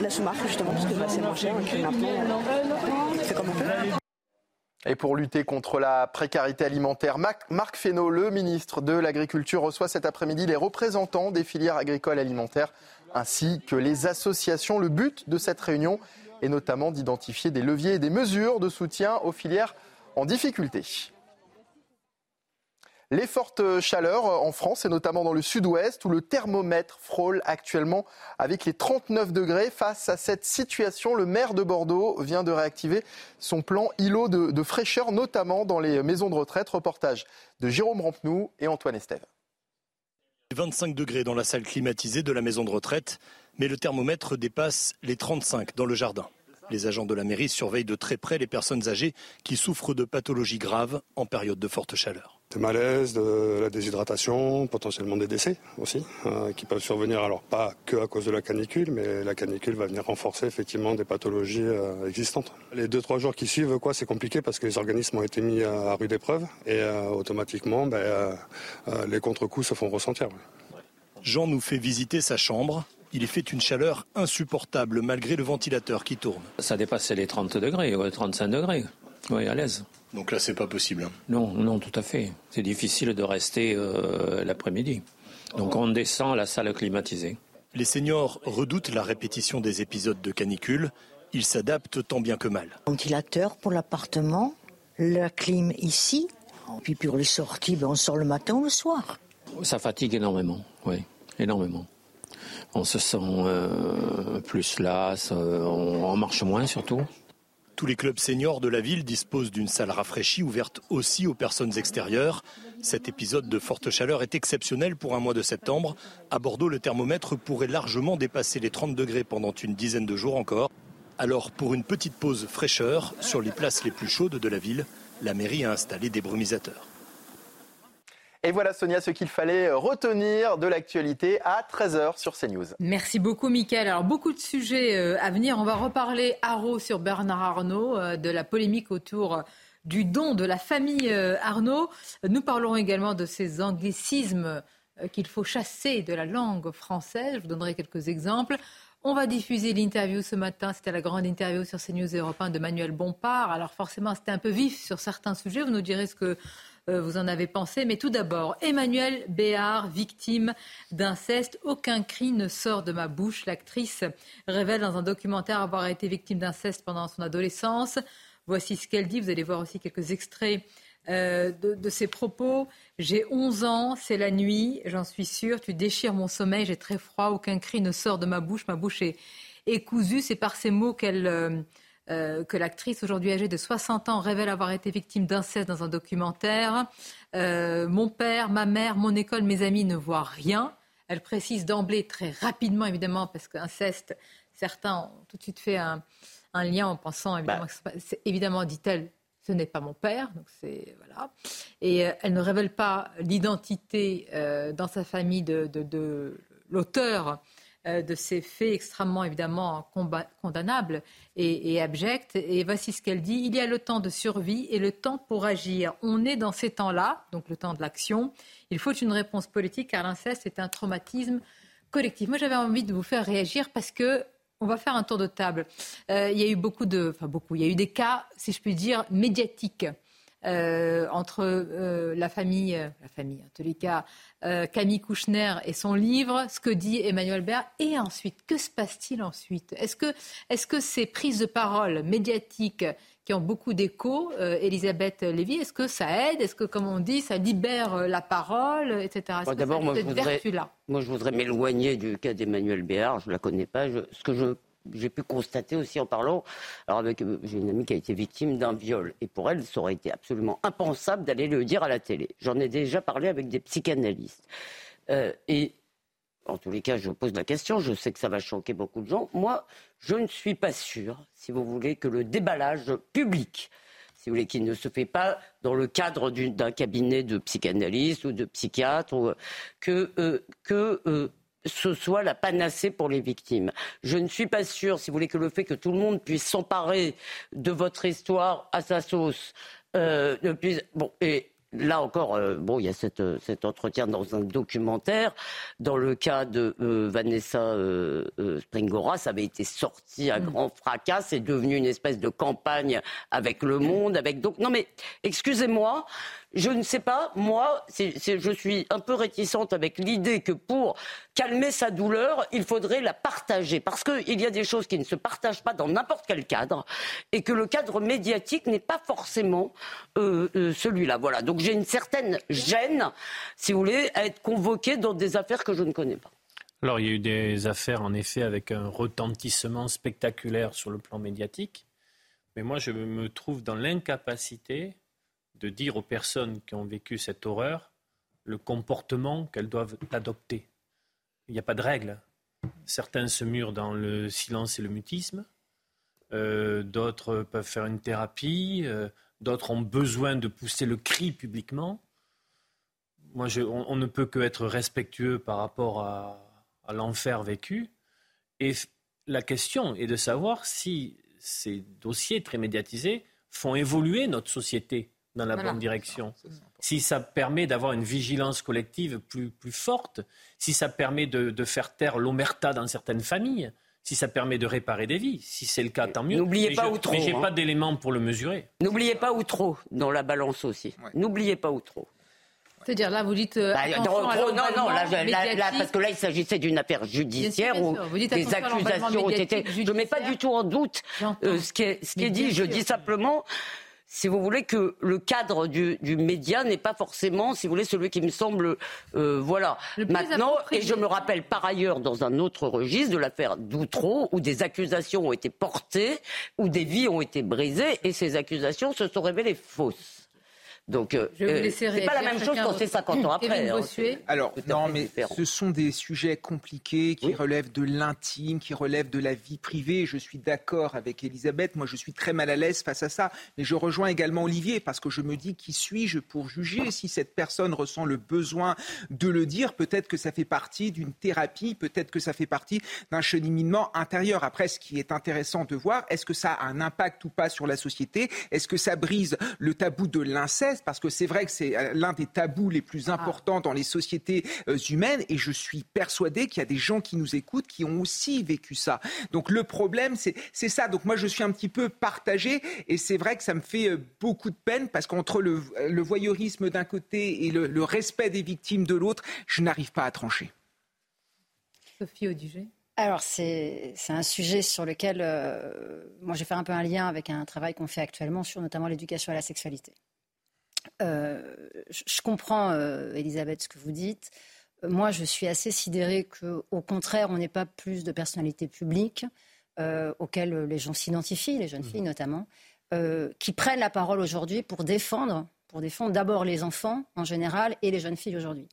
la sous-marque justement parce que bah, c'est moins cher et. Et pour lutter contre la précarité alimentaire, Marc Fesneau, le ministre de l'Agriculture, reçoit cet après-midi les représentants des filières agricoles alimentaires ainsi que les associations. Le but de cette réunion est notamment d'identifier des leviers et des mesures de soutien aux filières en difficulté. Les fortes chaleurs en France et notamment dans le sud-ouest où le thermomètre frôle actuellement avec les 39 degrés. Face à cette situation, le maire de Bordeaux vient de réactiver son plan îlot de, fraîcheur, notamment dans les maisons de retraite. Reportage de Jérôme Rampenou et Antoine Estève. 25 degrés dans la salle climatisée de la maison de retraite, mais le thermomètre dépasse les 35 dans le jardin. Les agents de la mairie surveillent de très près les personnes âgées qui souffrent de pathologies graves en période de forte chaleur. Des malaises, de la déshydratation, potentiellement des décès aussi, euh, qui peuvent survenir alors pas que à cause de la canicule, mais la canicule va venir renforcer effectivement des pathologies euh, existantes. Les deux trois jours qui suivent, quoi, c'est compliqué parce que les organismes ont été mis à, rude épreuve et euh, automatiquement, ben, les contre-coups se font ressentir. Jean nous fait visiter sa chambre il fait une chaleur insupportable malgré le ventilateur qui tourne. Ça dépasse les 30 degrés, 35 degrés. Oui, à l'aise. Donc là, c'est pas possible. Hein. Non, non, tout à fait. C'est difficile de rester euh, l'après-midi. Donc on descend à la salle climatisée. Les seniors redoutent la répétition des épisodes de canicule. Ils s'adaptent tant bien que mal. Ventilateur pour l'appartement, la clim ici. Puis pour les sorties, ben, on sort le matin ou le soir. Ça fatigue énormément, oui, énormément on se sent euh, plus las, on, marche moins surtout. Tous les clubs seniors de la ville disposent d'une salle rafraîchie ouverte aussi aux personnes extérieures. Cet épisode de forte chaleur est exceptionnel pour un mois de septembre. À Bordeaux, le thermomètre pourrait largement dépasser les 30 degrés pendant une dizaine de jours encore. Alors, pour une petite pause fraîcheur sur les places les plus chaudes de la ville, la mairie a installé des brumisateurs. Et voilà Sonia ce qu'il fallait retenir de l'actualité à 13h sur CNews. Merci beaucoup Mickaël. Alors beaucoup de sujets euh, à venir. On va reparler Arnaud sur Bernard Arnault, euh, de la polémique autour du don de la famille euh, Arnaud. Nous parlerons également de ces anglicismes qu'il faut chasser de la langue française. Je vous donnerai quelques exemples. On va diffuser l'interview ce matin. C'était la grande interview sur CNews Europe 1 de Manuel Bompard. Alors forcément, c'était un peu vif sur certains sujets. Vous nous direz ce que euh, vous en avez pensé. Mais tout d'abord, Emmanuel Béard, victime d'inceste. Aucun cri ne sort de ma bouche. L'actrice révèle dans un documentaire avoir été victime d'inceste pendant son adolescence. Voici ce qu'elle dit. Vous allez voir aussi quelques extraits euh, de, ses propos. J'ai 11 ans, c'est la nuit, j'en suis sûre. Tu déchires mon sommeil, j'ai très froid. Aucun cri ne sort de ma bouche. Ma bouche est, cousue. C'est par ces mots qu'elle. Euh, euh, que l'actrice, aujourd'hui âgée de 60 ans, révèle avoir été victime d'inceste dans un documentaire. Euh, mon père, ma mère, mon école, mes amis ne voient rien. Elle précise d'emblée, très rapidement évidemment, parce qu'inceste, certains ont tout de suite fait un, lien en pensant évidemment, bah. évidemment dit-elle, ce n'est pas mon père, donc c'est voilà. Et euh, elle ne révèle pas l'identité dans sa famille de, de l'auteur de ces faits extrêmement évidemment condamnables et, abjects. Et voici ce qu'elle dit. Il y a le temps de survie et le temps pour agir. On est dans ces temps-là, donc le temps de l'action. Il faut une réponse politique car l'inceste est un traumatisme collectif. Moi j'avais envie de vous faire réagir parce que on va faire un tour de table. Euh, il y a eu beaucoup de, enfin beaucoup, il y a eu des cas, si je puis dire, médiatiques euh, entre euh, la famille, la famille en tous les cas, Camille Kouchner et son livre, ce que dit Emmanuel Baird, et ensuite, que se passe-t-il ensuite? Est-ce que, est-ce que ces prises de parole médiatiques qui ont beaucoup d'écho, Elisabeth Lévy, est-ce que ça aide? Est-ce que, comme on dit, ça libère la parole, etc. D'abord, moi, moi, je voudrais m'éloigner du cas d'Emmanuel Béard. Je ne la connais pas. ce que je j'ai pu constater aussi en parlant. Alors, avec, euh, j'ai une amie qui a été victime d'un viol. Et pour elle, ça aurait été absolument impensable d'aller le dire à la télé. J'en ai déjà parlé avec des psychanalystes. Euh, et en tous les cas, je pose la question. Je sais que ça va choquer beaucoup de gens. Moi, je ne suis pas sûr, si vous voulez, que le déballage public, si vous voulez, qui ne se fait pas dans le cadre d'un cabinet de psychanalyste ou de psychiatre, ou, que, euh, que ce soit la panacée pour les victimes. Je ne suis pas sûre, si vous voulez, que le fait que tout le monde puisse s'emparer de votre histoire à sa sauce, euh, bon, et là encore, euh, bon, il y a cette, euh, cet entretien dans un documentaire. Dans le cas de euh, Vanessa Springora, ça avait été sorti à mm. grand fracas. C'est devenu une espèce de campagne avec le monde, avec donc. Non mais, excusez-moi, je ne sais pas. Moi, je suis un peu réticente avec l'idée que pour calmer sa douleur, il faudrait la partager, parce qu'il y a des choses qui ne se partagent pas dans n'importe quel cadre, et que le cadre médiatique n'est pas forcément celui-là. Voilà. Donc j'ai une certaine gêne, si vous voulez, à être convoqué dans des affaires que je ne connais pas. Alors, il y a eu des affaires, en effet, avec un retentissement spectaculaire sur le plan médiatique. Mais moi, je me trouve dans l'incapacité de dire aux personnes qui ont vécu cette horreur le comportement qu'elles doivent adopter. Il n'y a pas de règle. Certains se murent dans le silence et le mutisme. Euh, d'autres peuvent faire une thérapie. Euh, d'autres ont besoin de pousser le cri publiquement. Moi, on, ne peut que être respectueux par rapport à, l'enfer vécu. Et la question est de savoir si ces dossiers très médiatisés font évoluer notre société dans la bonne direction. Si ça permet d'avoir une vigilance collective plus, plus forte, si ça permet de, de faire taire l'omerta dans certaines familles, si ça permet de réparer des vies. Si c'est le cas, tant mieux. N'oubliez pas où trop. Mais j'ai hein. pas d'éléments pour le mesurer. N'oubliez pas où trop dans la balance aussi. N'oubliez pas où trop. C'est-à-dire là, vous dites. Euh, bah, non, non, là, parce que là, il s'agissait d'une affaire judiciaire où des accusations ont été. Je ne mets pas du tout en doute euh, ce qui est, ce qui est dit. Je dis simplement si vous voulez, que le cadre du, média n'est pas forcément, si vous voulez, celui qui me semble, euh, voilà. Maintenant, et je me rappelle par ailleurs dans un autre registre de l'affaire Doutreau, où des accusations ont été portées, où des vies ont été brisées, et ces accusations se sont révélées fausses. Donc, euh, euh, c'est pas la même chose quand c'est 50 ans après. Hein. Alors, non, mais ce sont des sujets compliqués qui relèvent de l'intime, qui relèvent de la vie privée. Je suis d'accord avec Elisabeth. Moi, je suis très mal à l'aise face à ça. Mais je rejoins également Olivier parce que je me dis qui suis-je pour juger si cette personne ressent le besoin de le dire? Peut-être que ça fait partie d'une thérapie, peut-être que ça fait partie d'un cheminement intérieur. Après, ce qui est intéressant de voir, est-ce que ça a un impact ou pas sur la société? Est-ce que ça brise le tabou de l'inceste? Parce que c'est vrai que c'est euh, l'un des tabous les plus ah. importants dans les sociétés euh, humaines, et je suis persuadé qu'il y a des gens qui nous écoutent qui ont aussi vécu ça. Donc le problème, c'est ça. Donc moi, je suis un petit peu partagé, et c'est vrai que ça me fait euh, beaucoup de peine, parce qu'entre le, voyeurisme d'un côté et le, respect des victimes de l'autre, je n'arrive pas à trancher. Sophie Audugé alors, c'est un sujet sur lequel, moi, j'ai fait un peu un lien avec un travail qu'on fait actuellement sur notamment l'éducation à la sexualité. Euh, je comprends, euh, Elisabeth, ce que vous dites. Euh, moi, je suis assez sidérée qu'au contraire, on n'ait pas plus de personnalités publiques auxquelles les gens s'identifient, les jeunes mmh. filles notamment, qui prennent la parole aujourd'hui pour défendre, pour défendre d'abord les enfants en général et les jeunes filles aujourd'hui.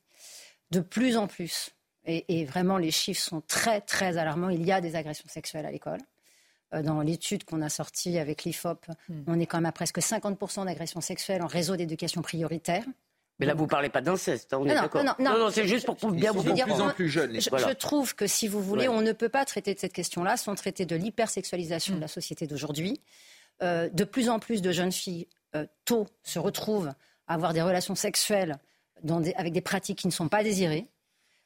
De plus en plus, et, vraiment les chiffres sont très très alarmants, il y a des agressions sexuelles à l'école. Euh, dans l'étude qu'on a sortie avec l'IFOP, hmm. on est quand même à presque 50% d'agressions sexuelles en réseau d'éducation prioritaire. Mais là, vous ne parlez pas d'inceste, hein, on est d'accord. Non, non, non, c'est juste pour bien vous dire. De plus en plus jeunes. Je, je, trouve que si vous voulez, on ne peut pas traiter de cette question-là sans traiter de l'hypersexualisation de la société d'aujourd'hui. Euh, de plus en plus de jeunes filles, euh, tôt, se retrouvent à avoir des relations sexuelles avec des pratiques qui ne sont pas désirées.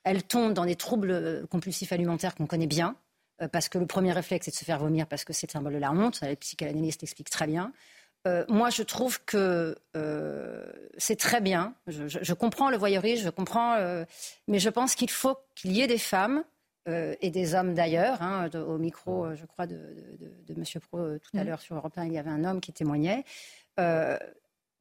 Elles tombent dans des troubles compulsifs alimentaires qu'on connaît bien. Euh, parce que le premier réflexe, c'est de se faire vomir parce que c'est le symbole de la honte. Les psychanalystes expliquent très bien. euh, moi, je trouve que euh, c'est très bien. Je, je, je, comprends le voyeurisme, je comprends, euh, mais je pense qu'il faut qu'il y ait des femmes et des hommes d'ailleurs. Hein, au micro, je crois, de, de, de, Monsieur Pro tout à mmh. l'heure sur Europe 1, il y avait un homme qui témoignait,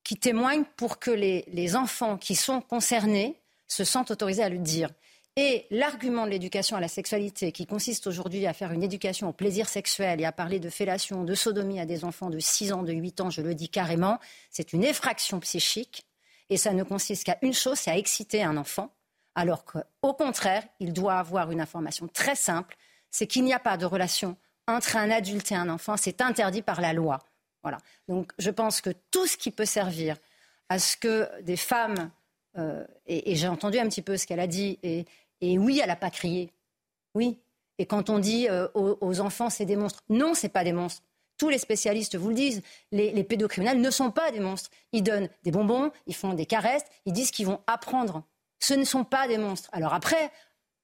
qui témoigne pour que les, les enfants qui sont concernés se sentent autorisés à le dire. Et l'argument de l'éducation à la sexualité, qui consiste aujourd'hui à faire une éducation au plaisir sexuel et à parler de fellation, de sodomie à des enfants de 6 ans, de 8 ans, je le dis carrément, c'est une effraction psychique. Et ça ne consiste qu'à une chose, c'est à exciter un enfant. Alors qu'au contraire, il doit avoir une information très simple, c'est qu'il n'y a pas de relation entre un adulte et un enfant. C'est interdit par la loi. Voilà. Donc je pense que tout ce qui peut servir à ce que des femmes, euh, et, et j'ai entendu un petit peu ce qu'elle a dit, et, et oui, elle n'a pas crié. Oui. Et quand on dit euh, aux, enfants, c'est des monstres. Non, ce n'est pas des monstres. Tous les spécialistes vous le disent. Les, pédocriminels ne sont pas des monstres. Ils donnent des bonbons, ils font des caresses, ils disent qu'ils vont apprendre. Ce ne sont pas des monstres. Alors après,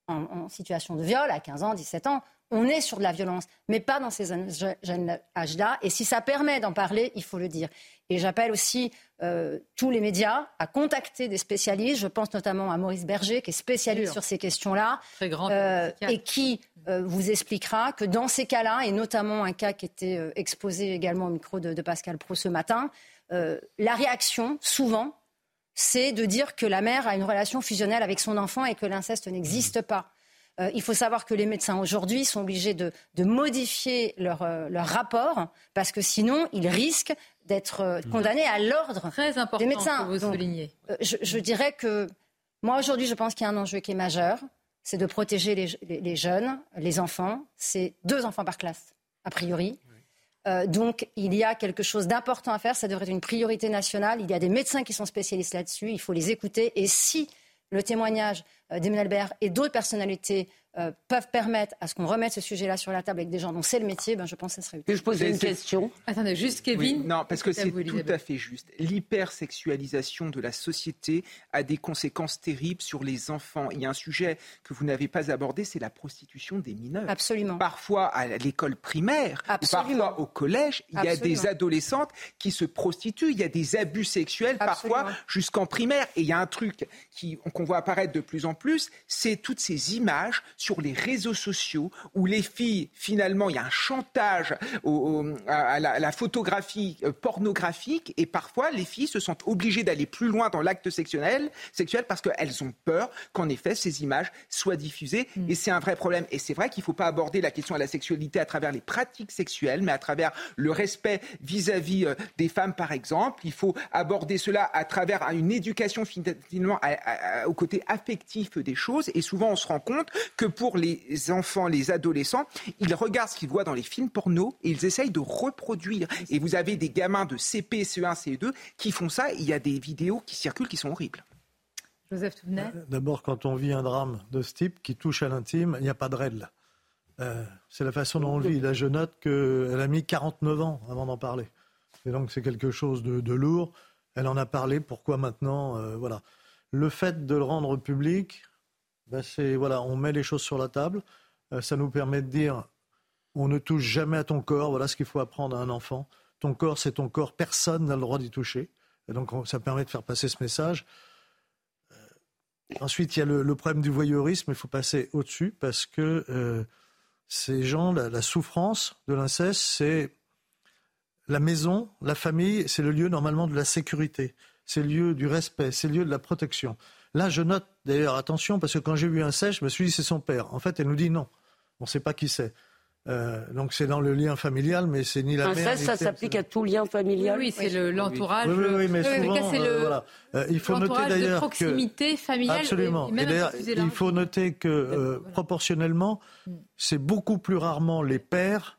en situation de viol, à 15 ans, 17 ans, on est sur de la violence, mais pas dans ces jeunes âges-là. Et si ça permet d'en parler, il faut le dire. Et j'appelle aussi euh, tous les médias à contacter des spécialistes. Je pense notamment à Maurice Berger, qui est spécialiste sur ces questions-là, euh, et qui euh, vous expliquera que dans ces cas-là, et notamment un cas qui était exposé également au micro de, de Pascal Pro ce matin, la réaction, souvent, c'est de dire que la mère a une relation fusionnelle avec son enfant et que l'inceste n'existe pas. Euh, il faut savoir que les médecins aujourd'hui sont obligés de, de modifier leur, euh, leur, rapport parce que sinon ils risquent d'être euh, condamnés à l'ordre des médecins. Que vous Donc, soulignez. je, je, dirais que moi aujourd'hui je pense qu'il y a un enjeu qui est majeur, c'est de protéger les, les, les, jeunes, les enfants. C'est deux enfants par classe a priori. Euh, donc il y a quelque chose d'important à faire, ça devrait être une priorité nationale. Il y a des médecins qui sont spécialistes là-dessus, il faut les écouter. Et si le témoignage euh, d'Emmanuel Albert et d'autres personnalités euh, peuvent permettre à ce qu'on remette ce sujet-là sur la table avec des gens dont c'est le métier, ben je pense que ça serait utile. Je pose une question Attendez, juste Kevin. Oui, non, parce que c'est tout à fait juste. L'hypersexualisation de la société a des conséquences terribles sur les enfants. Il y a un sujet que vous n'avez pas abordé, c'est la prostitution des mineurs. Absolument. Parfois à l'école primaire, Absolument. parfois au collège, il y a Absolument. des adolescentes qui se prostituent, il y a des abus sexuels Absolument. parfois jusqu'en primaire. Et il y a un truc qui- qu'on voit apparaître de plus en plus, c'est toutes ces images sur les réseaux sociaux où les filles, finalement, il y a un chantage au- au- à, la, à la photographie euh, pornographique et parfois les filles se sentent obligées d'aller plus loin dans l'acte sexuel, sexuel parce qu'elles ont peur qu'en effet ces images soient diffusées et c'est un vrai problème. Et c'est vrai qu'il ne faut pas aborder la question de la sexualité à travers les pratiques sexuelles, mais à travers le respect vis-à-vis euh, des femmes, par exemple. Il faut aborder cela à travers une éducation finalement à- à- à- au côté affectif des choses. Et souvent, on se rend compte que pour les enfants, les adolescents, ils regardent ce qu'ils voient dans les films porno et ils essayent de reproduire. Et vous avez des gamins de CP, CE1, CE2 qui font ça. Il y a des vidéos qui circulent qui sont horribles. Joseph Touvenet. D'abord, quand on vit un drame de ce type qui touche à l'intime, il n'y a pas de règle. Euh, c'est la façon dont on le vit. Là, je note qu'elle a mis 49 ans avant d'en parler. Et donc, c'est quelque chose de, de, lourd. Elle en a parlé. Pourquoi maintenant? Euh, Voilà. Le fait de le rendre public, ben c'est voilà, on met les choses sur la table. Euh, ça nous permet de dire on ne touche jamais à ton corps. Voilà ce qu'il faut apprendre à un enfant. Ton corps, c'est ton corps. Personne n'a le droit d'y toucher. Et donc, on, ça permet de faire passer ce message. Euh, ensuite, il y a le, problème du voyeurisme. Il faut passer au-dessus parce que euh, ces gens, la souffrance de l'inceste, c'est la maison, la famille, c'est le lieu normalement de la sécurité. C'est le lieu du respect, c'est le lieu de la protection. Là, je note d'ailleurs, attention, parce que quand j'ai vu un sèche, je me suis dit c'est son père. En fait, elle nous dit non. On ne sait pas qui c'est. Euh, donc c'est dans le lien familial, mais c'est ni la un mère. Inceste, ça s'applique à tout lien familial. Oui, oui c'est l'entourage. Oui, oui, oui, mais souvent, c'est euh, le, voilà. euh, il faut noter d'ailleurs proximité que, familiale. Absolument. Et, et d'ailleurs, il faut noter que euh, voilà. proportionnellement, c'est beaucoup plus rarement les pères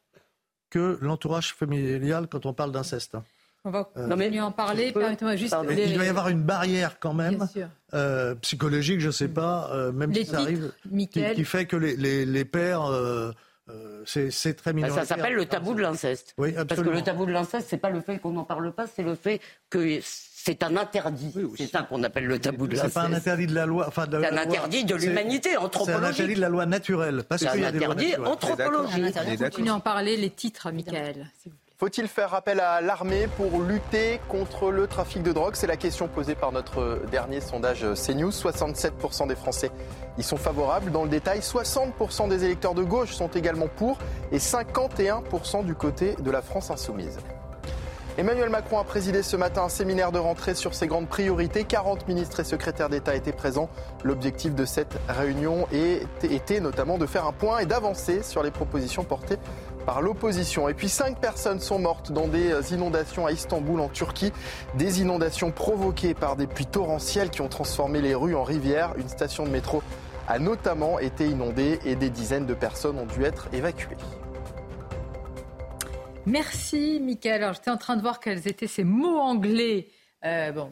que l'entourage familial quand on parle d'inceste. On va continuer à en parler. Permettez-moi juste. Les... Il doit y avoir une barrière quand même, euh, psychologique, je ne sais pas, euh, même les si ça arrive, qui, qui, fait que les, les, les pères, euh, c'est très minoritaire. Ça s'appelle le tabou de l'inceste. Oui, absolument. Parce que le tabou de l'inceste, c'est pas le fait qu'on n'en parle pas, c'est le fait que c'est un interdit. Oui, c'est ça qu'on appelle le tabou de l'inceste. C'est pas un interdit de la loi. Enfin, c'est un interdit de l'humanité anthropologique. C'est un interdit de la loi naturelle. C'est un interdit anthropologique. Continuez à en parler, les titres, Michael. Faut-il faire appel à l'armée pour lutter contre le trafic de drogue? C'est la question posée par notre dernier sondage CNews. 67% des Français y sont favorables. Dans le détail, 60% des électeurs de gauche sont également pour et 51% du côté de la France insoumise. Emmanuel Macron a présidé ce matin un séminaire de rentrée sur ses grandes priorités. 40 ministres et secrétaires d'État étaient présents. L'objectif de cette réunion était notamment de faire un point et d'avancer sur les propositions portées par l'opposition. Et puis cinq personnes sont mortes dans des inondations à Istanbul en Turquie. Des inondations provoquées par des pluies torrentielles qui ont transformé les rues en rivières. Une station de métro a notamment été inondée et des dizaines de personnes ont dû être évacuées. Merci, Michael. Alors, j'étais en train de voir quels étaient ces mots anglais euh, bon,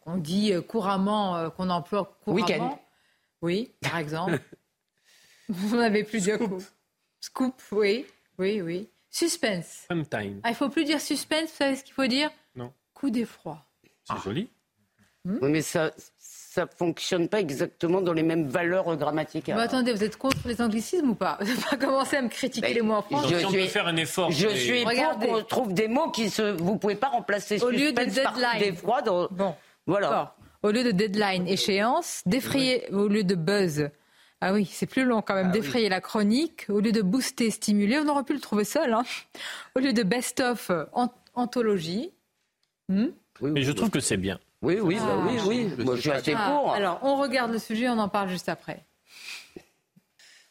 qu'on dit euh, couramment, euh, qu'on emploie couramment. Week-end. Oui, par exemple. Vous n'avez plus de coup. Scoop, oui, oui, oui. Suspense. Sometime. Ah, il faut plus dire suspense, vous savez ce qu'il faut dire? Non. Coup d'effroi. C'est joli. Oui, mais ça ça fonctionne pas exactement dans les mêmes valeurs grammaticales. Mais attendez, vous êtes contre les anglicismes ou pas? Vous n'avez pas commencé à me critiquer les mots en français. Donc, si on peut faire un effort. Je suis pour qu'on trouve des mots qui se. Vous pouvez pas remplacer Au lieu de par deadline. des froids dans. Bon. Voilà. Au lieu de deadline, échéance, défrayer au lieu de buzz. Ah oui, c'est plus long quand même. défrayer la chronique. Au lieu de booster, stimuler, on aurait pu le trouver seul. hein. Au lieu de best-of, an- anthologie. Hmm Mais je trouve que c'est bien. Oui, oui, bah Ah. oui, oui. Moi, je suis assez Ah, pour. Alors, on regarde le sujet, on en parle juste après.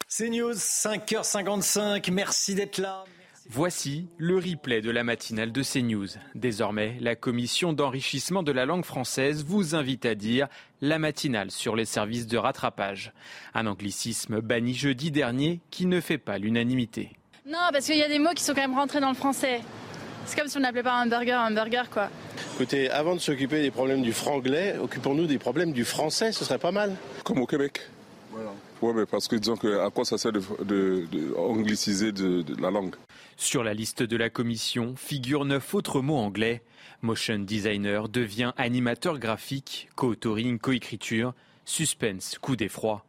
C'est News, 5h55. Merci d'être là. Voici le replay de la matinale de CNews. Désormais, la commission d'enrichissement de la langue française vous invite à dire la matinale sur les services de rattrapage. Un anglicisme banni jeudi dernier qui ne fait pas l'unanimité. Non, parce qu'il y a des mots qui sont quand même rentrés dans le français. C'est comme si on n'appelait pas un burger un burger, quoi. Écoutez, avant de s'occuper des problèmes du franglais, occupons-nous des problèmes du français, ce serait pas mal. Comme au Québec. Ouais, mais parce que disons que à quoi ça sert de, de- de angliciser de, de la langue? Sur la liste de la commission figurent neuf autres mots anglais. Motion designer devient animateur graphique, co-authoring, co-écriture, suspense, coup d'effroi.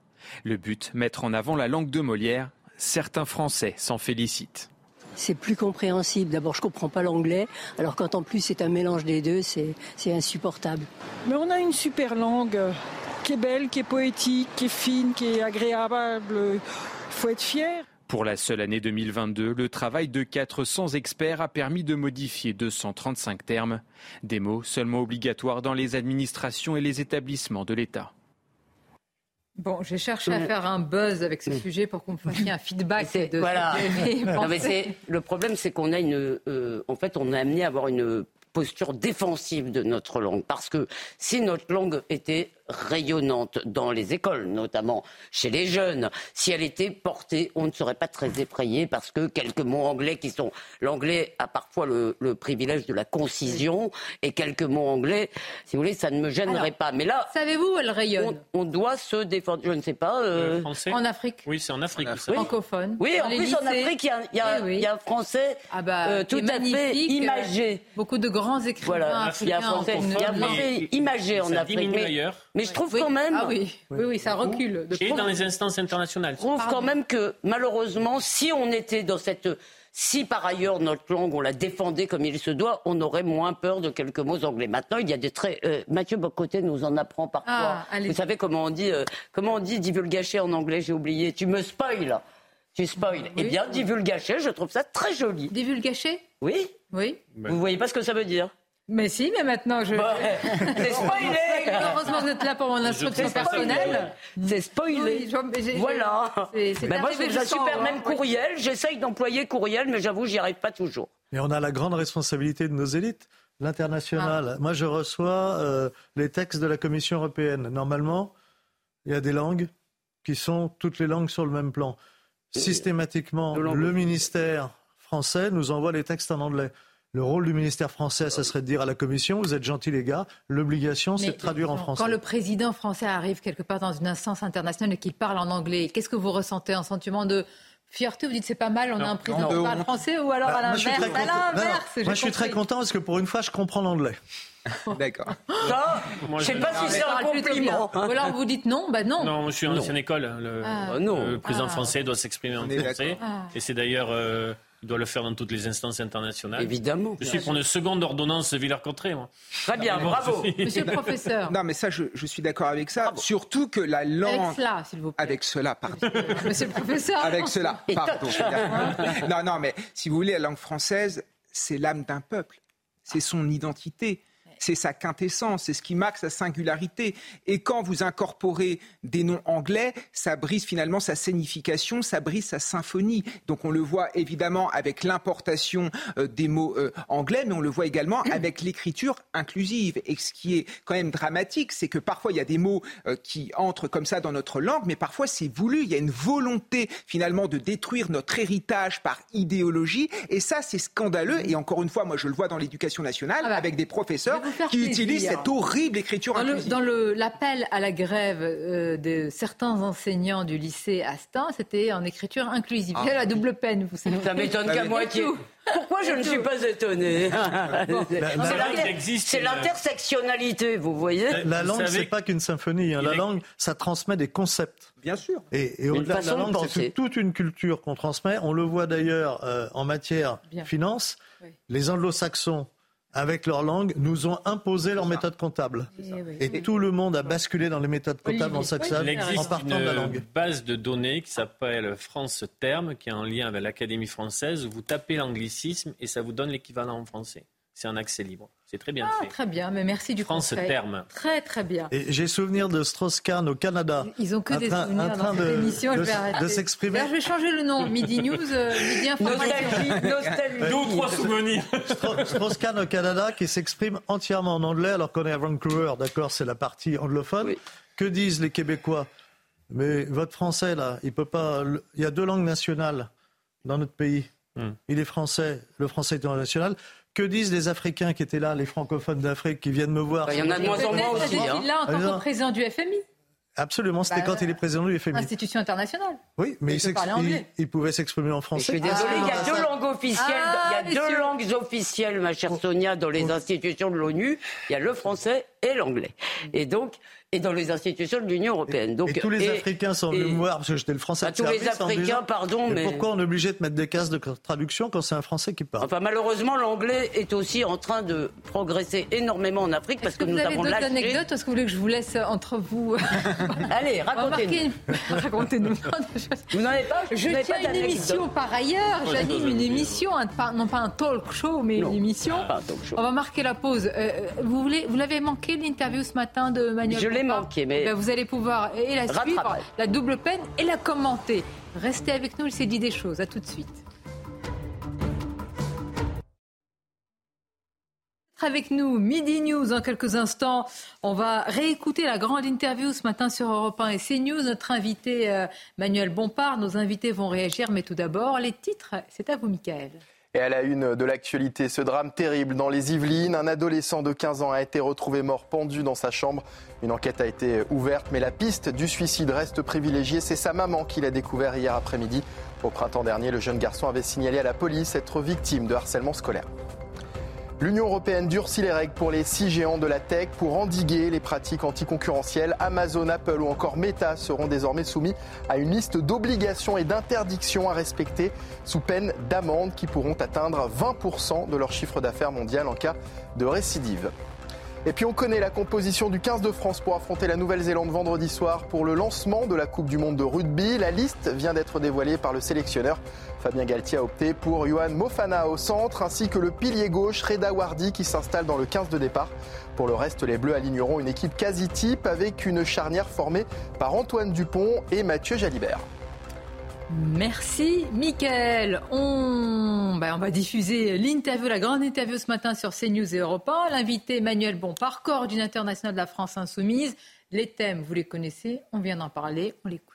Le but, mettre en avant la langue de Molière. Certains Français s'en félicitent. C'est plus compréhensible. D'abord, je comprends pas l'anglais, alors quand en plus c'est un mélange des deux, c'est insupportable. Mais on a une super langue euh, qui est belle, qui est poétique, qui est fine, qui est agréable. Il faut être fier. Pour la seule année 2022, le travail de 400 experts a permis de modifier 235 termes, des mots seulement obligatoires dans les administrations et les établissements de l'État. Bon, j'ai cherché à faire un buzz avec ce sujet pour qu'on me fasse un feedback de Voilà. ce que j'ai Non, mais pensé. c'est- le problème, c'est qu'on a une, euh, en fait, on est amené à avoir une posture défensive de notre langue, parce que si notre langue était rayonnante dans les écoles, notamment chez les jeunes, si elle était portée, on ne serait pas très effrayé, parce que quelques mots anglais qui sont, l'anglais a parfois le, le privilège de la concision, et quelques mots anglais, si vous voulez, ça ne me gênerait Alors, pas. Mais là, savez-vous où elle rayonne? on, on doit se défendre. Je ne sais pas. euh, français? En Afrique. Oui, c'est en Afrique. ça. francophone. Oui, en plus en. Afrique, il y y Eh oui. il y a un français Ah bah, euh, tout à fait magnifique, imagé. euh, beaucoup de grands écrivains Voilà, il y a un africains il y a un français imagé en Ça Afrique. diminue Mais, ailleurs. Mais je trouve Oui. quand même, Ah oui, oui, oui, ça recule. De Et dans les instances internationales. je trouve quand même que malheureusement, si on était dans cette, si par ailleurs notre langue on la défendait comme il se doit, on aurait moins peur de quelques mots anglais. Maintenant, il y a des traits. euh, Mathieu Bocoté nous en apprend parfois. Ah. Vous savez comment on dit, euh, comment on dit divulgacher en anglais J'ai oublié. Tu me spoil. Tu spoil. Eh bien, divulgacher, je trouve ça très joli. Divulgacher Oui. Oui. Vous voyez pas ce que ça veut dire? Mais si, mais maintenant je. Bah, c'est spoilé Heureusement que vous êtes là pour mon instruction personnelle. C'est spoilé. Oui, Voilà. c'est- c'est Ben moi, je ça jusqu'en super. Même courriel, j'essaye d'employer courriel, mais j'avoue, j'y arrive pas toujours. Et on a la grande responsabilité de nos élites. L'international. Moi, je reçois euh, les textes de la Commission européenne. Normalement, il y a des langues qui sont toutes les langues sur le même plan. Systématiquement, le ministère français nous envoie les textes en anglais. Le rôle du ministère français, ça serait de dire à la Commission, vous êtes gentils les gars, l'obligation, c'est de traduire en français. Quand le président français arrive quelque part dans une instance internationale et qu'il parle en anglais, qu'est-ce que vous ressentez? Un sentiment de fierté? Vous dites c'est pas mal, on a un président qui parle français ou alors Bah, à moi, je suis l'inverse? très À content- non, non, l'inverse, Moi, je suis très content parce que pour une fois, je comprends l'anglais. D'accord. Ça, je sais pas si c'est un compliment. Ou alors vous dites non, bah non. Non, je suis en ancienne école. Le, Ah. Ah, le président Ah. français doit s'exprimer en français. Ah. Et c'est d'ailleurs euh, Il doit le faire dans toutes les instances internationales. Évidemment. Je suis pour une seconde ordonnance Villers-Cotterêts, moi. Très bien, bravo. Monsieur le professeur. Non, mais ça, je, je suis d'accord avec ça. Surtout que la langue. Avec cela, s'il vous plaît. Avec cela, pardon. Monsieur le professeur. Avec cela, pardon. non, non, mais si vous voulez, la langue française, c'est l'âme d'un peuple. C'est son identité c'est sa quintessence, c'est ce qui marque sa singularité. Et quand vous incorporez des noms anglais, ça brise finalement sa signification, ça brise sa symphonie. Donc on le voit évidemment avec l'importation euh, des mots euh, anglais, mais on le voit également avec l'écriture inclusive. Et ce qui est quand même dramatique, c'est que parfois il y a des mots euh, qui entrent comme ça dans notre langue, mais parfois c'est voulu. Il y a une volonté finalement de détruire notre héritage par idéologie. Et ça, c'est scandaleux. Et encore une fois, moi je le vois dans l'éducation nationale, avec des professeurs qui utilise cette horrible écriture dans inclusive. Le, dans l'appel à la grève euh, de certains enseignants du lycée Astin, c'était en écriture inclusive. Ah. A la double peine, vous savez. Ça m'étonne qu'à moitié. Pourquoi je ne suis pas étonné C'est l'intersectionnalité, vous voyez La langue, c'est pas qu'une symphonie. hein. La langue, ça transmet des concepts. Bien sûr. Et, et au-delà de la langue, c'est toute une culture qu'on transmet. On le voit d'ailleurs euh, en matière Bien. finance. Les anglo-saxons, avec leur langue, nous ont imposé leur méthode comptable. Et tout le monde a basculé dans les méthodes comptables en saxon Il en partant de la une langue. base de données qui s'appelle France Terme, qui est en lien avec l'Académie française, où vous tapez l'anglicisme et ça vous donne l'équivalent en français. C'est un accès libre. C'est très bien Ah, fait. très bien, mais merci du France conseil. Terme. Très, très bien. Et j'ai souvenir de Strauss-Kahn au Canada. Ils ont que des train- souvenirs dans cette de- émission, je de- vais arrêter. de s'exprimer. Je vais changer le nom. Midi News, euh, Midi Information. Deux ou trois souvenirs. Stra- Strauss-Kahn au Canada qui s'exprime entièrement en anglais alors qu'on est à Vancouver, d'accord, c'est la partie anglophone. Que disent les Québécois? Mais votre français là, il peut pas. Il y a deux langues nationales dans notre pays. Hmm. Il est français, le français est national. Que disent les Africains qui étaient là, les francophones d'Afrique qui viennent me voir Bah, il y en a de moins en moins aussi, hein. est-il là en tant Ah, que président du FMI, Absolument, c'était Bah, quand il est président du FMI. institution internationale. Oui, mais il il, il pouvait s'exprimer en Je français. suis désolée, il y a deux langues officielles. Ah, il y a deux messieurs. langues officielles, ma chère Sonia, dans les institutions de l'ONU. Il y a le français et l'anglais. Et donc, et dans les institutions de l'Union européenne. Donc, et tous les et- Africains sont venus et- me voir parce que j'étais le français. Bah, de tous les service Africains, pardon, mais- pourquoi on est obligé de mettre des cases de traduction quand c'est un Français qui parle? Enfin, malheureusement, l'anglais est aussi en train de progresser énormément en Afrique parce que, Vous nous avez avons d'autres lâché. anecdotes Est-ce que vous voulez que je vous laisse entre vous? Allez, racontez-nous. Racontez-nous. Vous n'en avez pas? Je n'avez tiens pas une émission par ailleurs. J'anime je une émission, un- pas- non pas un talk show, mais une émission. On va marquer la pause. Euh, vous voulez, vous l'avez manqué l'interview ce matin de Manuel Je l'ai manqué, mais- ben, vous allez pouvoir et la suivre, la double peine et la commenter. Restez avec nous, il s'est dit des choses. À tout de suite. avec nous, Midi News en quelques instants. On va réécouter la grande interview ce matin sur Europe 1 et CNews. Notre invité euh, Manuel Bompard, nos invités vont réagir, mais tout d'abord, les titres, c'est à vous Michael. Et à la une de l'actualité, ce drame terrible dans les Yvelines. Un adolescent de 15 ans a été retrouvé mort pendu dans sa chambre. Une enquête a été ouverte, mais la piste du suicide reste privilégiée. C'est sa maman qui l'a découvert hier après-midi. Au printemps dernier, le jeune garçon avait signalé à la police être victime de harcèlement scolaire. L'Union européenne durcit les règles pour les six géants de la tech pour endiguer les pratiques anticoncurrentielles. Amazon, Apple ou encore Meta seront désormais soumis à une liste d'obligations et d'interdictions à respecter sous peine d'amendes qui pourront atteindre 20% de leur chiffre d'affaires mondial en cas de récidive. Et puis on connaît la composition du 15 de France pour affronter la Nouvelle-Zélande vendredi soir pour le lancement de la Coupe du Monde de rugby. La liste vient d'être dévoilée par le sélectionneur. Fabien Galtier a opté pour Johan Mofana au centre ainsi que le pilier gauche Reda Wardi qui s'installe dans le 15 de départ. Pour le reste, les Bleus aligneront une équipe quasi type avec une charnière formée par Antoine Dupont et Mathieu Jalibert. Merci, Mickaël. On, ben, on va diffuser l'interview, la grande interview ce matin sur CNews et Europe 1. L'invité Emmanuel Bompard, coordinateur national de la France Insoumise. Les thèmes, vous les connaissez, on vient d'en parler, on l'écoute.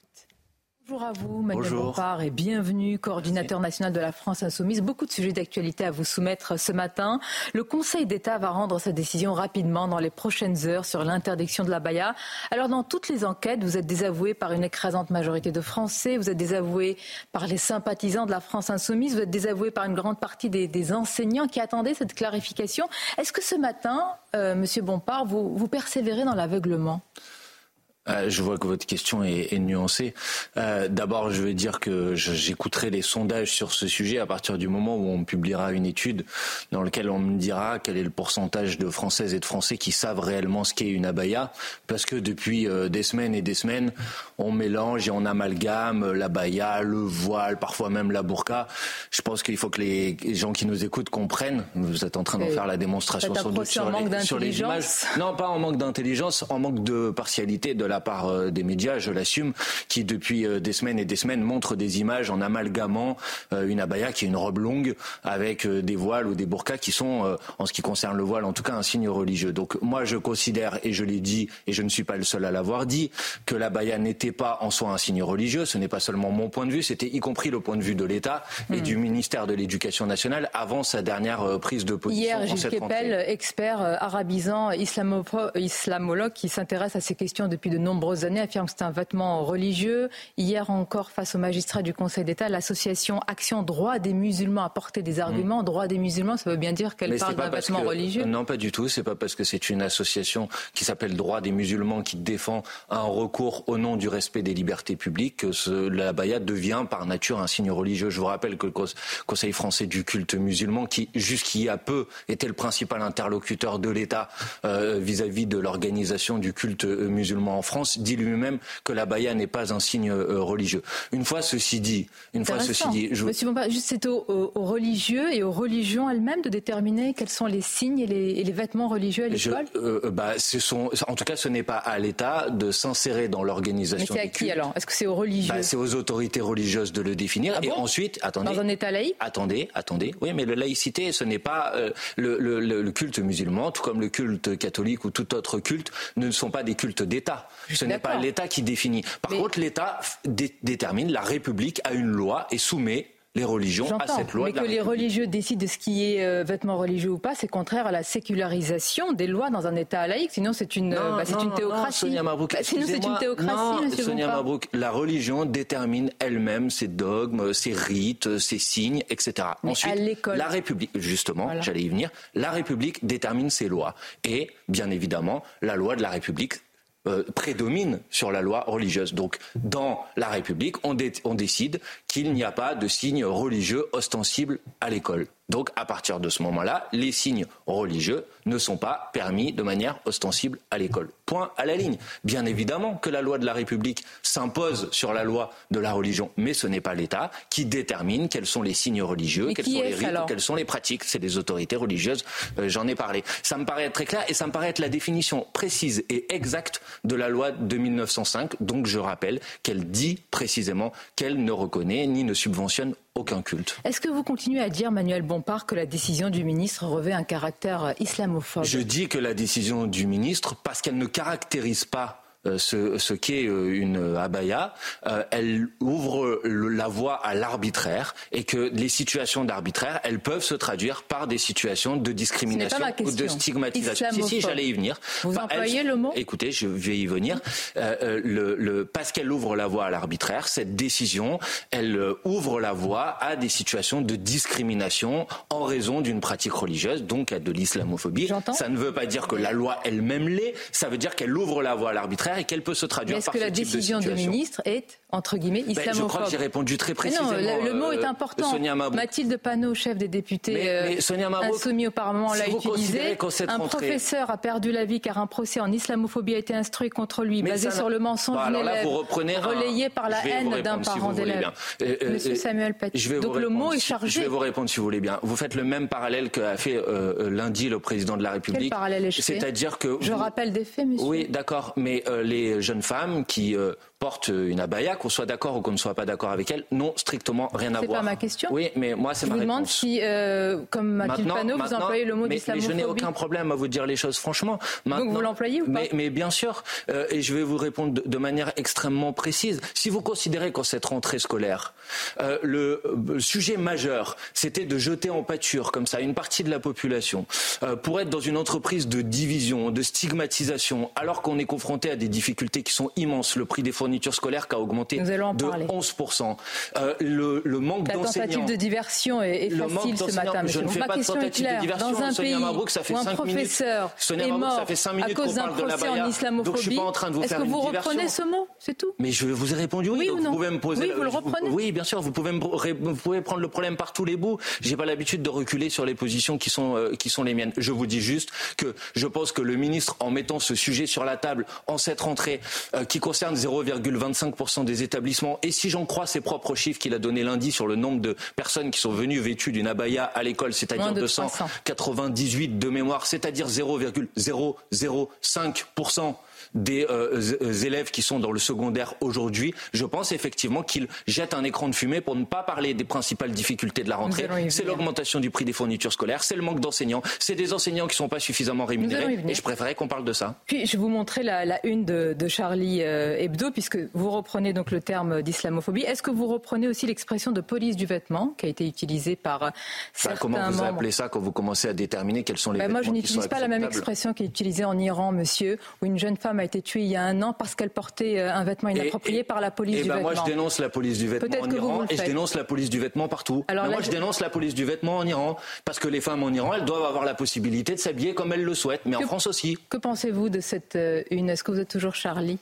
Bonjour à vous, Manuel. Bompard, et bienvenue, coordinateur national de la France Insoumise. Beaucoup de sujets d'actualité à vous soumettre ce matin. Le Conseil d'État va rendre sa décision rapidement dans les prochaines heures sur l'interdiction de la baya. Alors, dans toutes les enquêtes, vous êtes désavoué par une écrasante majorité de Français, vous êtes désavoué par les sympathisants de la France Insoumise, vous êtes désavoué par une grande partie des, des enseignants qui attendaient cette clarification. Est-ce que ce matin, euh, Monsieur Bompard, vous, vous persévérez dans l'aveuglement? Euh, je vois que votre question est, est nuancée. Euh, D'abord, je vais dire que j'écouterai les sondages sur ce sujet à partir du moment où on publiera une étude dans laquelle on me dira quel est le pourcentage de Françaises et de Français qui savent réellement ce qu'est une abaya. Parce que depuis euh, des semaines et des semaines, on mélange et on amalgame l'abaya, le voile, parfois même la burqa. Je pense qu'il faut que les gens qui nous écoutent comprennent. Vous êtes en train d'en faire la démonstration sur, les, sur les images. Non, pas en manque d'intelligence, en manque de partialité de la la part euh, des médias, je l'assume, qui depuis euh, des semaines et des semaines montrent des images en amalgamant euh, une abaya qui est une robe longue avec des voiles ou des burkas qui sont, en ce qui concerne le voile, en tout cas un signe religieux. Donc moi, je considère, et je l'ai dit, et je ne suis pas le seul à l'avoir dit, que l'abaya n'était pas en soi un signe religieux. Ce n'est pas seulement mon point de vue, c'était y compris le point de vue de l'État et hmm. du ministère de l'Éducation nationale avant sa dernière prise de position. Hier, Gilles Kepel, expert arabisant, islamologue, qui s'intéresse à ces questions depuis de nombreuses années, affirme que c'est un vêtement religieux. Hier encore, face au magistrat du Conseil d'État, l'association Action Droit des musulmans a porté des arguments. Mm. Droit des musulmans, ça veut bien dire qu'elle parle d'un vêtement religieux Non, pas du tout. C'est pas parce que c'est une association qui s'appelle Droit des musulmans qui défend un recours au nom du respect des libertés publiques que ce, la baya devient par nature un signe religieux. Je vous rappelle que le Conseil français du culte musulman, qui jusqu'il y a peu était le principal interlocuteur de l'État euh, vis-à-vis de l'organisation du culte musulman en France, dit lui-même que la baya n'est pas un signe euh, religieux. Une fois ceci dit, une fois ceci dit, je... Monsieur juste c'est aux, religieux et aux religions elles-mêmes de déterminer quels sont les signes et les, vêtements religieux à l'école. Euh, euh, bah, ce sont, en tout cas, ce n'est pas à l'État de s'insérer dans l'organisation. Mais c'est à qui alors? Est-ce que c'est aux religieux? Bah, C'est aux autorités religieuses de le définir. Ah et ensuite, attendez. Dans un État laïque? Attendez, attendez. Oui, mais la laïcité, ce n'est pas le, le, culte musulman, tout comme le culte catholique ou tout autre culte, ne sont pas des cultes d'État. Ce n'est pas l'État qui définit. Par contre, l'État détermine, la République a une loi et soumet les religions à cette loi. Mais que les religieux décident de ce qui est euh, vêtement religieux ou pas, c'est contraire à la sécularisation des lois dans un État laïque. Sinon, c'est une, bah, c'est une théocratie. Sonia Mabrouk, bah, sinon, c'est une théocratie. Sonia Mabrouk, la religion détermine elle-même ses dogmes, ses rites, ses signes, etc. Mais Ensuite, à la République, justement, j'allais y venir, la République détermine ses lois. Et, bien évidemment, la loi de la République euh, prédomine sur la loi religieuse. Donc, dans la République, on, on décide qu'il n'y a pas de signe religieux ostensible à l'école. Donc, à partir de ce moment-là, les signes religieux ne sont pas permis de manière ostensible à l'école. Point à la ligne. Bien évidemment que la loi de la République s'impose sur la loi de la religion, mais ce n'est pas l'État qui détermine quels sont les signes religieux, quels sont les rites, quelles sont les pratiques. C'est les autorités religieuses. Euh, j'en ai parlé. Ça me paraît être très clair et ça me paraît être la définition précise et exacte de la loi de 1905. Donc, je rappelle qu'elle dit précisément qu'elle ne reconnaît ni ne subventionne aucun culte. Est-ce que vous continuez à dire, Manuel Bompard, que la décision du ministre revêt un caractère islamophobe? Je dis que la décision du ministre, parce qu'elle ne caractérise pas ce, ce qu'est euh, une abaya, euh, elle ouvre la voie à l'arbitraire et que les situations d'arbitraire, elles peuvent se traduire par des situations de discrimination ou de stigmatisation. Si, si, j'allais y venir. Vous employez le mot Écoutez, je vais y venir. le, le, parce qu'elle ouvre la voie à l'arbitraire, cette décision, elle ouvre la voie à des situations de discrimination en raison d'une pratique religieuse, donc à de l'islamophobie. Ça ne veut pas dire que la loi elle-même l'est, ça veut dire qu'elle ouvre la voie à l'arbitraire et qu'elle peut se traduire Est-ce que la décision du ministre est entre guillemets islamophobe ben, Je crois que j'ai répondu très précisément. non, le, mot est euh, important. Mathilde Panot, chef des députés mais, euh, insoumis au Parlement, l'a utilisé. Un professeur a perdu la vie car un procès en islamophobie a été instruit contre lui, basé sur le mensonge d'une élève, relayé par la haine d'un parent d'élève. Euh, Monsieur Samuel Paty. Donc le mot est chargé. Je vais vous répondre si vous voulez bien. Vous faites le même parallèle qu'a fait lundi le président de la République. Quel parallèle C'est-à-dire que je rappelle des faits, monsieur. Oui, d'accord, mais les jeunes femmes qui euh, portent une abaya, qu'on soit d'accord ou qu'on ne soit pas d'accord avec elles, n'ont strictement rien à voir. C'est pas ma question. Oui, mais moi c'est ma réponse. Je vous demande si, euh, comme Mathilde Panot, vous employez le mot d'islamophobie. Mais je n'ai aucun problème à vous dire les choses franchement. Donc vous l'employez ou pas mais, mais, bien sûr, euh, et je vais vous répondre de, manière extrêmement précise. Si vous considérez qu'en cette rentrée scolaire, le sujet majeur, c'était de jeter en pâture comme ça une partie de la population pour être dans une entreprise de division, de stigmatisation, alors qu'on est confronté à des difficultés qui sont immenses. Le prix des fournitures scolaires qui a augmenté de 11%. Euh, le, le, manque d'enseignants. La tentative de diversion est, est facile ce matin. Je ne fais pas de tentative de diversion. Dans un Sonia pays Mabrouk, ça fait où un 5 professeur minutes. Est Mabrouk, mort ça fait 5 minutes à cause d'un procès en islamophobie. Est-ce que vous reprenez ce mot? C'est tout? Mais je vous ai répondu oui. Oui donc ou non vous pouvez me poser. Oui, vous le reprenez? Oui, bien sûr. Vous pouvez me, vous pouvez prendre le problème par tous les bouts. J'ai pas l'habitude de reculer sur les positions qui sont euh, qui sont les miennes. Je vous dis juste que je pense que le ministre, en mettant ce sujet sur la table en cette rentrée, euh, qui concerne 0,25% des établissements, et si j'en crois ses propres chiffres qu'il a donné lundi sur le nombre de personnes qui sont venues vêtues d'une abaya à l'école, c'est-à-dire Moins de 298 de mémoire, c'est-à-dire 0,005% des euh, élèves qui sont dans le secondaire aujourd'hui, je pense effectivement qu'il jette un écran de fumée pour ne pas parler des principales difficultés de la rentrée. C'est l'augmentation du prix des fournitures scolaires, c'est le manque d'enseignants, c'est des enseignants qui ne sont pas suffisamment rémunérés. Et je préférais qu'on parle de ça. Puis je vais vous montrer la, la une de, de Charlie euh, Hebdo, puisque vous reprenez donc le terme d'islamophobie. Est-ce que vous reprenez aussi l'expression de police du vêtement qui a été utilisée par euh, Bah, certains comment vous membres? appelez ça quand vous commencez à déterminer quels sont les moi, je vêtements qui sont n'utilise pas la même expression qui est utilisée en Iran, monsieur, où une jeune femme a été tuée il y a un an parce qu'elle portait euh, un vêtement inapproprié par la police Eh du ben moi, vêtement. je dénonce la police du vêtement en Iran et je dénonce la police du vêtement partout. Alors là, moi, je je- dénonce la police du vêtement en Iran parce que les femmes en Iran, elles doivent avoir la possibilité de s'habiller comme elles le souhaitent, mais en France aussi. Que pensez-vous de cette euh, une? Est-ce que vous êtes toujours Charlie?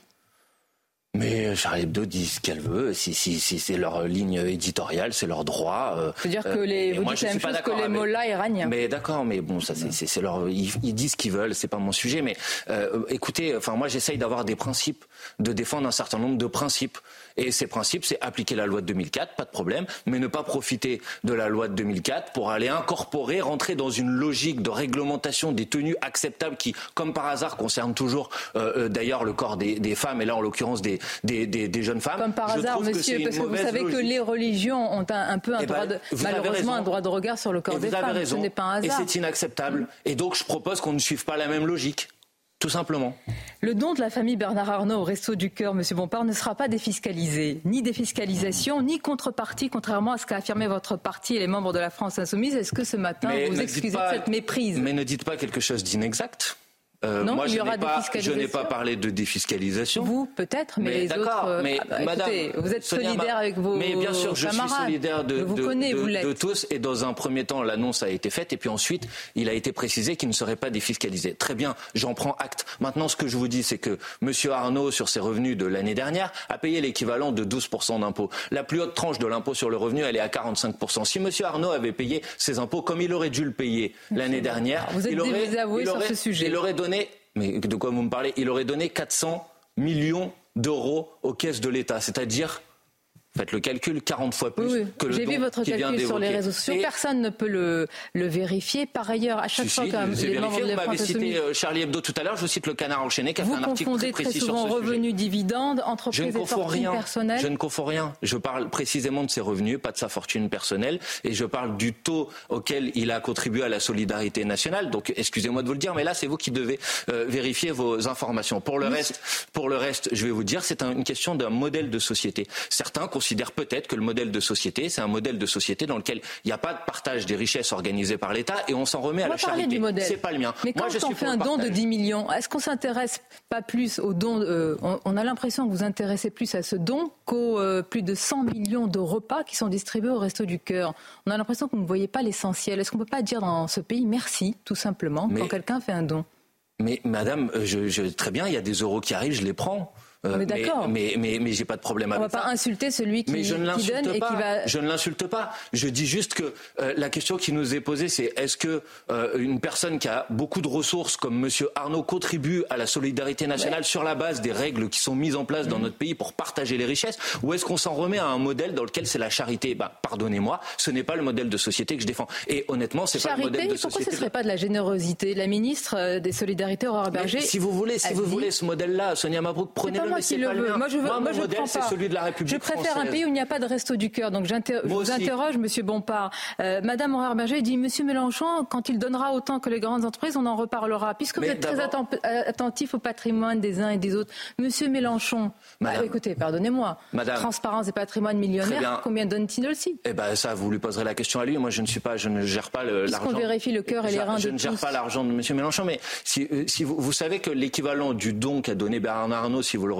Mais euh, Charlie Hebdo dit ce qu'elle veut. Si, si, si c'est leur ligne éditoriale, c'est leur droit. euh, C'est-à-dire que euh, les, vous moi, dites je la même pas chose que les mollahs iraniens. Mais d'accord, mais bon, ça c'est leur, ils, ils disent ce qu'ils veulent, c'est pas mon sujet. Mais euh, écoutez, enfin moi j'essaye d'avoir des principes, de défendre un certain nombre de principes. Et ces principes, c'est appliquer la loi de 2004, pas de problème, mais ne pas profiter de la loi de 2004 pour aller incorporer, rentrer dans une logique de réglementation des tenues acceptables qui, comme par hasard, concerne toujours euh, euh, d'ailleurs le corps des, des femmes et là en l'occurrence des, des, des, des jeunes femmes. Comme par Je hasard, que monsieur, parce que vous savez que les religions ont un, un peu un Eh ben, droit de, malheureusement un droit de regard sur le corps Et des vous avez femmes. raison. Ce n'est pas un Et hasard. c'est inacceptable. Et donc, je propose qu'on ne suive pas la même logique. Tout simplement. Le don de la famille Bernard Arnault au Resto du Cœur, Monsieur Bompard, ne sera pas défiscalisé. Ni défiscalisation, ni contrepartie, contrairement à ce qu'a affirmé votre parti et les membres de la France Insoumise. Est-ce que ce matin, Mais vous excusez pas- de cette méprise? Mais ne dites pas quelque chose d'inexact. Euh, Non, moi, il y je aura n'ai pas, je défiscalisation. n'ai pas parlé de défiscalisation. Vous, peut-être, mais, les d'accord, autres. euh, mais ah bah, madame, écoutez, vous êtes Sonia solidaire avec vos Mais bien sûr, je suis solidaire de, vous de- connais, de- vous l'êtes. de tous. Et dans un premier temps, l'annonce a été faite. Et puis ensuite, il a été précisé qu'il ne serait pas défiscalisé. Très bien, j'en prends acte. Maintenant, ce que je vous dis, c'est que M. Arnaud, sur ses revenus de l'année dernière, a payé l'équivalent de 12% d'impôts. La plus haute tranche de l'impôt sur le revenu, elle est à 45%. Si M. Arnaud avait payé ses impôts comme il aurait dû le payer l'année dernière, Vous êtes il aurait, désavoué il sur aurait- ce sujet. il aurait donné, mais de quoi vous me parlez Il aurait donné 400 millions d'euros aux caisses de l'État, c'est-à-dire, faites le calcul, 40 fois plus Oui, que le J'ai vu votre calcul sur les réseaux sociaux. Et- Personne ne peut le, le vérifier. Par ailleurs, à chaque si, fois si, c'est les membres de Vous la France cité euh, Charlie Hebdo tout à l'heure, je cite le Canard enchaîné qui a Vous fait un article très très précis souvent sur ce sujet. revenus, dividendes, Je entreprises ne et rien. personnelles. Je ne confonds rien. Je parle précisément de ses revenus, pas de sa fortune personnelle, et je parle du taux auquel il a contribué à la solidarité nationale. Donc, excusez-moi de vous le dire, mais là, c'est vous qui devez euh, vérifier vos informations. Pour le reste, pour le reste, je vais vous dire, c'est un- une question d'un modèle de société. Certains considèrent peut-être que le modèle de société, c'est un modèle de société dans lequel il n'y a pas de partage des richesses organisées par l'État et on s'en remet à la charité. du modèle. C'est pas le mien. Mais Moi, quand je on fait un don de partage. 10 millions, est-ce qu'on s'intéresse pas plus au don euh, on, on a l'impression que vous intéressez plus à ce don qu'aux euh, plus de 100 millions de repas qui sont distribués au Resto du Cœur? On a l'impression que vous ne voyez pas l'essentiel. Est-ce qu'on ne peut pas dire dans ce pays merci, tout simplement, Mais- quand quelqu'un fait un don? Mais madame, euh, je, je- très bien, il y a des euros qui arrivent, je les prends. Euh, Mais d'accord. Mais, mais, mais, j'ai pas de problème On ne va avec pas ça. insulter celui qui, Mais je ne qui donne et pas. qui va... Je ne l'insulte pas. Je dis juste que euh, la question qui nous est posée, c'est est-ce que euh, une personne qui a beaucoup de ressources comme Monsieur Arnaud contribue à la solidarité nationale sur la base des règles qui sont mises en place dans notre pays pour partager les richesses, ou est-ce qu'on s'en remet à un modèle dans lequel c'est la charité? Bah, Pardonnez-moi, ce n'est pas le modèle de société que je défends. Et honnêtement, c'est pas le modèle de pourquoi ce société. ne serait pas de la générosité? La ministre des Solidarités, Aurore Berger. si vous voulez, si vous dit- voulez ce modèle-là, Sonia Mabrouk, pas prenez-le. Moi qui le veux. Moi, je veux. Moi, moi, je modèle, prends pas. celui de la République Je préfère un française. pays où il n'y a pas de resto du cœur. Donc, je vous interroge, Monsieur Bompard. Euh, Madame Aurore-Berger dit, Monsieur Mélenchon, quand il donnera autant que les grandes entreprises, on en reparlera. Puisque vous Mais êtes très euh, attentif au patrimoine des uns et des autres, Monsieur Mélenchon. Madame. ah, écoutez, pardonnez-moi. Madame. Transparence et patrimoine millionnaire. Combien donne-t-il aussi Eh ben ça, vous lui poserez la question à lui. Moi, je ne suis pas, je ne gère pas le- Puisqu'on l'argent. vérifie le cœur et les Je- reins Je de ne gère pas l'argent de M. Mélenchon, mais si, euh, si vous, vous savez que l'équivalent du don qu'a donné Bernard Arnault, si vous le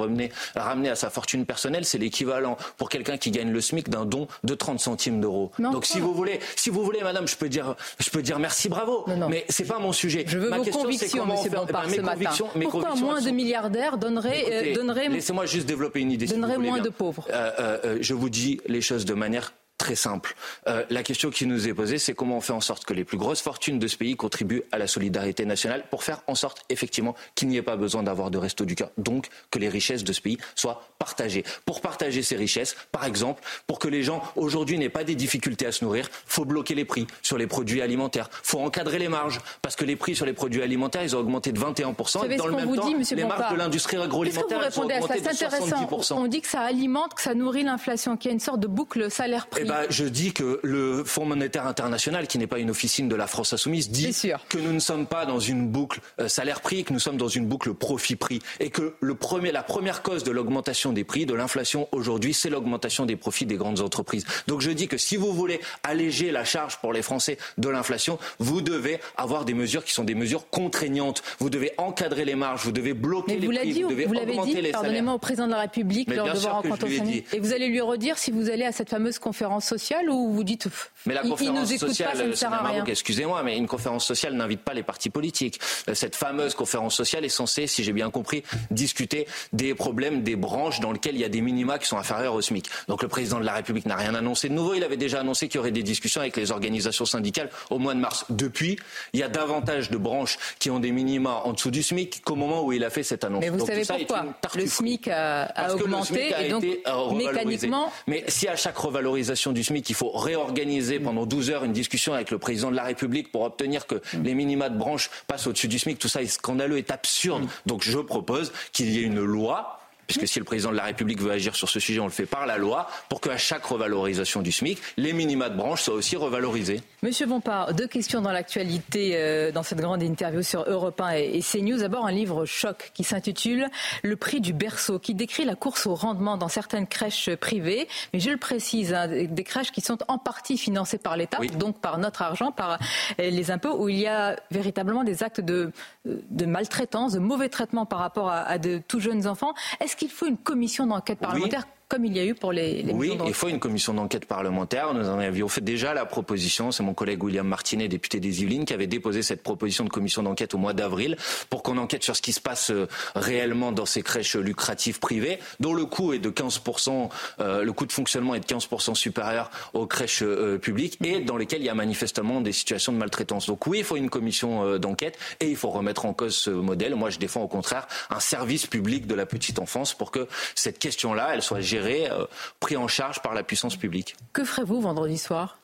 ramenez à sa fortune personnelle, c'est l'équivalent pour quelqu'un qui gagne le SMIC d'un don de 30 centimes d'euros. Donc si vous voulez, si vous voulez, Madame, je peux dire, je peux dire merci, bravo. Mais c'est pas mon sujet. Je veux Ma vos question, c'est convictions, Monsieur faire- ben, mes ce matin. convictions- mes Pourquoi convictions, moins de milliardaires donnerait, euh, donnerait Laissez-moi juste développer une idée. Donnerait moins bien. de pauvres. Euh, euh, je vous dis les choses de manière très simple. Euh, la question qui nous est posée, c'est comment on fait en sorte que les plus grosses fortunes de ce pays contribuent à la solidarité nationale pour faire en sorte, effectivement, qu'il n'y ait pas besoin d'avoir de resto du cœur. Donc, que les richesses de ce pays soient partagées. Pour partager ces richesses, par exemple, pour que les gens, aujourd'hui, n'aient pas des difficultés à se nourrir, faut bloquer les prix sur les produits alimentaires. faut encadrer les marges. Parce que les prix sur les produits alimentaires, ils ont augmenté de 21%. Vous et dans le même vous temps, dit, les marges de l'industrie agroalimentaire, elles ont répondez à ça? augmenté de intéressant. 70%. On dit que ça alimente, que ça nourrit l'inflation, qu'il y a une sorte de boucle salaire-prix. Ben, je dis que le Fonds monétaire international, qui n'est pas une officine de la France insoumise, dit que nous ne sommes pas dans une boucle euh, salaire-prix, que nous sommes dans une boucle profit-prix, et que le premier, la première cause de l'augmentation des prix, de l'inflation aujourd'hui, c'est l'augmentation des profits des grandes entreprises. Donc je dis que si vous voulez alléger la charge pour les Français de l'inflation, vous devez avoir des mesures qui sont des mesures contraignantes. Vous devez encadrer les marges, vous devez bloquer Mais les vous prix, dit, vous devez vous augmenter dit, les salaires. pardonnez-moi, au président de la République Mais lors de vos rencontres. Et vous allez lui redire si vous allez à cette fameuse conférence sociale ou vous dites Mais la conférence nous sociale, pas, ça ne excusez-moi, mais une conférence sociale n'invite pas les partis politiques. Euh, Cette fameuse conférence sociale est censée, si j'ai bien compris, discuter des problèmes des branches dans lesquelles il y a des minima qui sont inférieurs au SMIC. Donc le président de la République n'a rien annoncé de nouveau. Il avait déjà annoncé qu'il y aurait des discussions avec les organisations syndicales au mois de mars. Depuis, il y a davantage de branches qui ont des minima en dessous du SMIC qu'au moment où il a fait cette annonce. Mais vous Donc, savez pourquoi Le. SMIC a, a Parce que le augmenté SMIC a et donc euh, mécaniquement, Mais si à chaque revalorisation du SMIC, il faut réorganiser pendant 12 heures une discussion avec le président de la République pour obtenir que les minima de branche passent au-dessus du SMIC, tout ça est scandaleux, est absurde. Donc je propose qu'il y ait une loi. Puisque si le président de la République veut agir sur ce sujet, on le fait par la loi, pour qu'à chaque revalorisation du SMIC, les minima de branche soient aussi revalorisés. Monsieur Bompard, deux questions dans l'actualité euh, dans cette grande interview sur Europe 1 et, et CNews. D'abord, un livre choc qui s'intitule Le prix du berceau, qui décrit la course au rendement dans certaines crèches privées. Mais je le précise, hein, des crèches qui sont en partie financées par l'État, donc par notre argent, par euh, les impôts, où il y a véritablement des actes de, de maltraitance, de mauvais traitement par rapport à, à de tout jeunes enfants. Est-ce qu'il faut une commission d'enquête parlementaire comme il y a eu pour les, les Oui, il faut une commission d'enquête parlementaire. Nous en avions fait déjà la proposition. C'est mon collègue William Martinet, député des Yvelines, qui avait déposé cette proposition de commission d'enquête au mois d'avril pour qu'on enquête sur ce qui se passe euh, réellement dans ces crèches lucratives privées, dont le coût est de 15%, euh, le coût de fonctionnement est de 15% supérieur aux crèches euh, publiques et dans lesquelles il y a manifestement des situations de maltraitance. Donc oui, il faut une commission euh, d'enquête et il faut remettre en cause ce modèle. Moi, je défends au contraire un service public de la petite enfance pour que cette question-là, elle soit gérée, euh, prise en charge par la puissance publique. Que ferez-vous vendredi soir?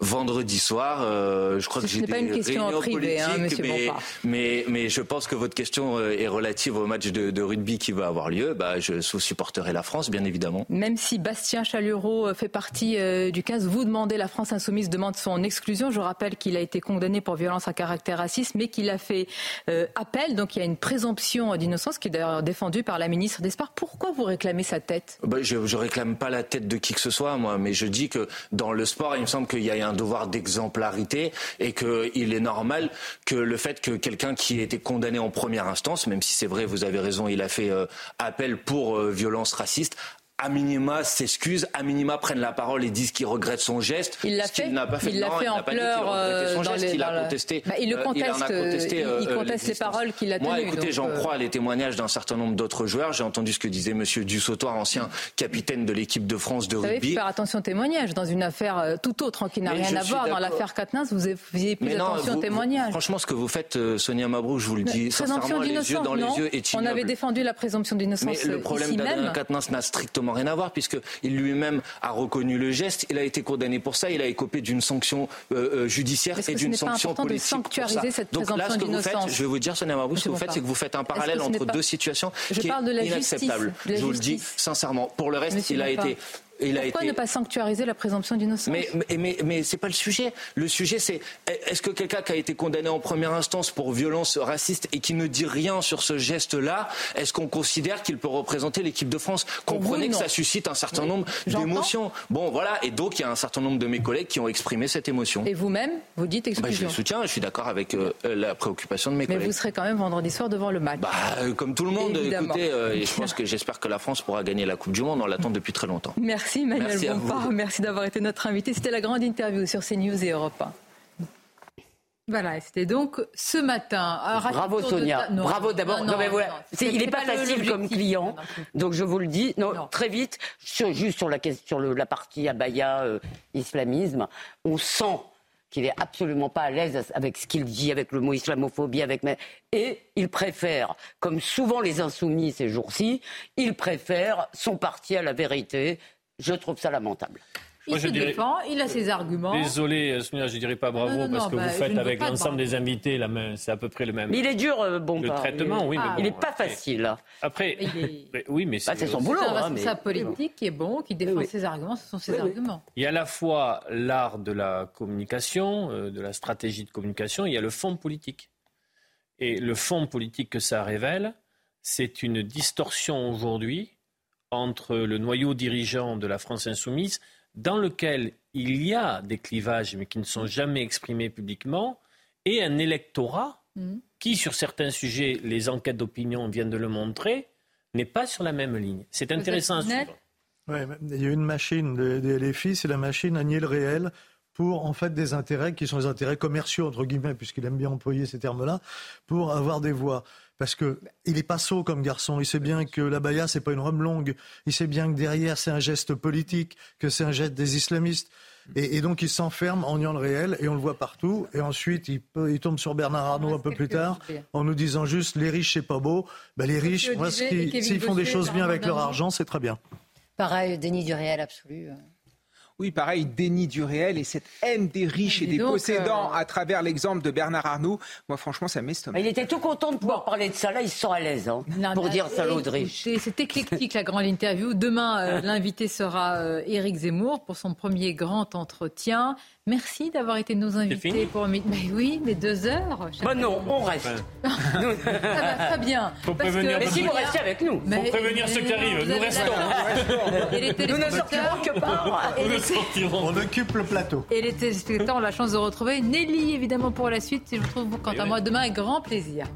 Vendredi soir, euh, je crois Ce que j'ai des pas une question réunions privée, hein, politiques, monsieur mais, mais, mais je pense que votre question euh, est relative au match de, de rugby qui va avoir lieu. Bah, je supporterai la France, bien évidemment. Même si Bastien Chalureau euh, fait partie euh, du 15, vous demandez, la France Insoumise demande son exclusion. Je rappelle qu'il a été condamné pour violence à caractère raciste, mais qu'il a fait euh, appel. Donc il y a une présomption d'innocence qui est d'ailleurs défendue par la ministre des Sports. Pourquoi vous réclamez sa tête? Bah, je, je réclame pas la tête de qui que ce soit, moi, mais je dis que dans le sport, il me semble qu'il y a un devoir d'exemplarité et qu'il est normal que le fait que quelqu'un qui a été condamné en première instance, même si c'est vrai, vous avez raison, il a fait euh, appel pour euh, violence raciste, à minima s'excuse, à minima prenne la parole et disent qu'il regrette son geste. Il l'a fait. n'a pas fait. Il l'a fait en pleurs, son euh, dans geste, les- il a contesté. Bah, il le euh, conteste, en a euh, contesté, il- il conteste les paroles qu'il a Moi, tenues, écoutez, donc, j'en euh, crois les témoignages d'un certain nombre d'autres joueurs. J'ai entendu ce que disait Monsieur Dussautoir, ancien capitaine de l'équipe de France de Vous savez, il rugby. faut faire attention aux témoignages. Dans une affaire tout autre, hein, qui n'a rien à voir, dans l'affaire Katnins, vous faisiez plus non, attention vous- aux témoignages. Franchement, ce que vous faites, Sonia Mabrou, je vous le dis sincèrement, les yeux dans les yeux, On avait défendu la présomption d'innocence Mais le problème d'Adrien. Quatennens n'a strictement strictement rien à voir puisqu'il lui-même a reconnu le geste. Il a été condamné pour ça. Il a écopé d'une sanction euh, euh, judiciaire et d'une sanction politique. De sanctuariser cette Donc là, ce que vous faites, je vais vous dire, Sonia Mabou, ce que vous faites, c'est que vous faites un parallèle entre deux situations qui est inacceptable. je vous le dis sincèrement. Pour le reste, il a été pourquoi ne pas sanctuariser la présomption d'innocence Mais, mais, mais, c'est pas le sujet. Le sujet, c'est est-ce que quelqu'un qui a été condamné en première instance pour violence raciste et qui ne dit rien sur ce geste-là, est-ce qu'on considère qu'il peut représenter l'équipe de France? Comprenez que ça suscite un certain nombre d'émotions. Bon, voilà. Et donc, il y a un certain nombre de mes collègues qui ont exprimé cette émotion. Et vous-même, vous dites exclusion bah, Je le soutiens. Je suis d'accord avec euh, la préoccupation de mes collègues. Mais vous serez quand même vendredi soir devant le match. Bah, euh, comme tout le monde. Écoutez, euh, et je pense que j'espère que la France pourra gagner la Coupe du Monde. On l'attend depuis très longtemps. Merci. Merci Manuel Bompard. Merci d'avoir été notre invité. C'était la grande interview sur CNews et Europe 1. Voilà, c'était donc ce matin. Bravo Sonia. Bravo d'abord. il n'est pas, facile comme client, donc je vous le dis. Non, très vite, juste sur la question, la partie abaya euh, islamisme, on sent qu'il est absolument pas à l'aise avec ce qu'il dit, avec le mot islamophobie, avec et il préfère, comme souvent les insoumis ces jours-ci, il préfère son parti à la vérité, je trouve ça lamentable. Il se défend, il a ses arguments. Désolé, Sonia, je ne dirais pas bravo parce que vous bah, faites avec l'ensemble des invités, c'est à peu près le même. Mais il est dur, euh, bon. Le traitement, oui. il n'est pas facile. Après, oui, mais bah, c'est son boulot. C'est un hein, responsable politique qui est bon, qui défend ses arguments. Ce sont ses arguments. Il y a à la fois l'art de la communication, euh, de la stratégie de communication, il y a le fond politique. Et le fond politique que ça révèle, c'est une distorsion aujourd'hui entre le noyau dirigeant de la France insoumise, dans lequel il y a des clivages, mais qui ne sont jamais exprimés publiquement, et un électorat mm. qui, sur certains sujets, les enquêtes d'opinion viennent de le montrer, n'est pas sur la même ligne. C'est intéressant à suivre. il y a une machine des LFI, c'est la machine à nier le réel pour en fait des intérêts qui sont des intérêts commerciaux entre guillemets puisqu'il aime bien employer ces termes-là pour avoir des voix parce que il est pas sot comme garçon. Il sait bien que la baya c'est pas une robe longue. Il sait bien que derrière c'est un geste politique, que c'est un geste des islamistes. Et, donc il s'enferme en niant le réel et on le voit partout. Et ensuite il, il tombe sur Bernard Arnault un peu plus tard en nous disant juste les riches c'est pas beau. Ben, les riches, s'ils font des choses bien avec leur argent, c'est très bien. Pareil, déni du réel absolu. Oui, pareil, déni du réel et cette haine des riches et, des possédants euh, à travers l'exemple de Bernard Arnault, moi franchement ça m'estompe. Il était tout content de pouvoir parler de ça, là il se sent à l'aise hein, pour dire salaud de riche. C'est éclectique la grande interview. Demain, euh, l'invité sera euh, Éric Zemmour pour son premier grand entretien. Merci d'avoir été nos invités pour Mais oui, mais deux heures. Bah non, on reste. ça va très bien. Faut prévenir mais si vous restez avec nous. Faut prévenir ceux qui arrivent. Nous restons. nous ne sortirons que par. On occupe le plateau. Et les téléspectateurs ont la chance de retrouver Nelly, évidemment, pour la suite. Et je vous retrouve, quant à moi, demain avec grand plaisir.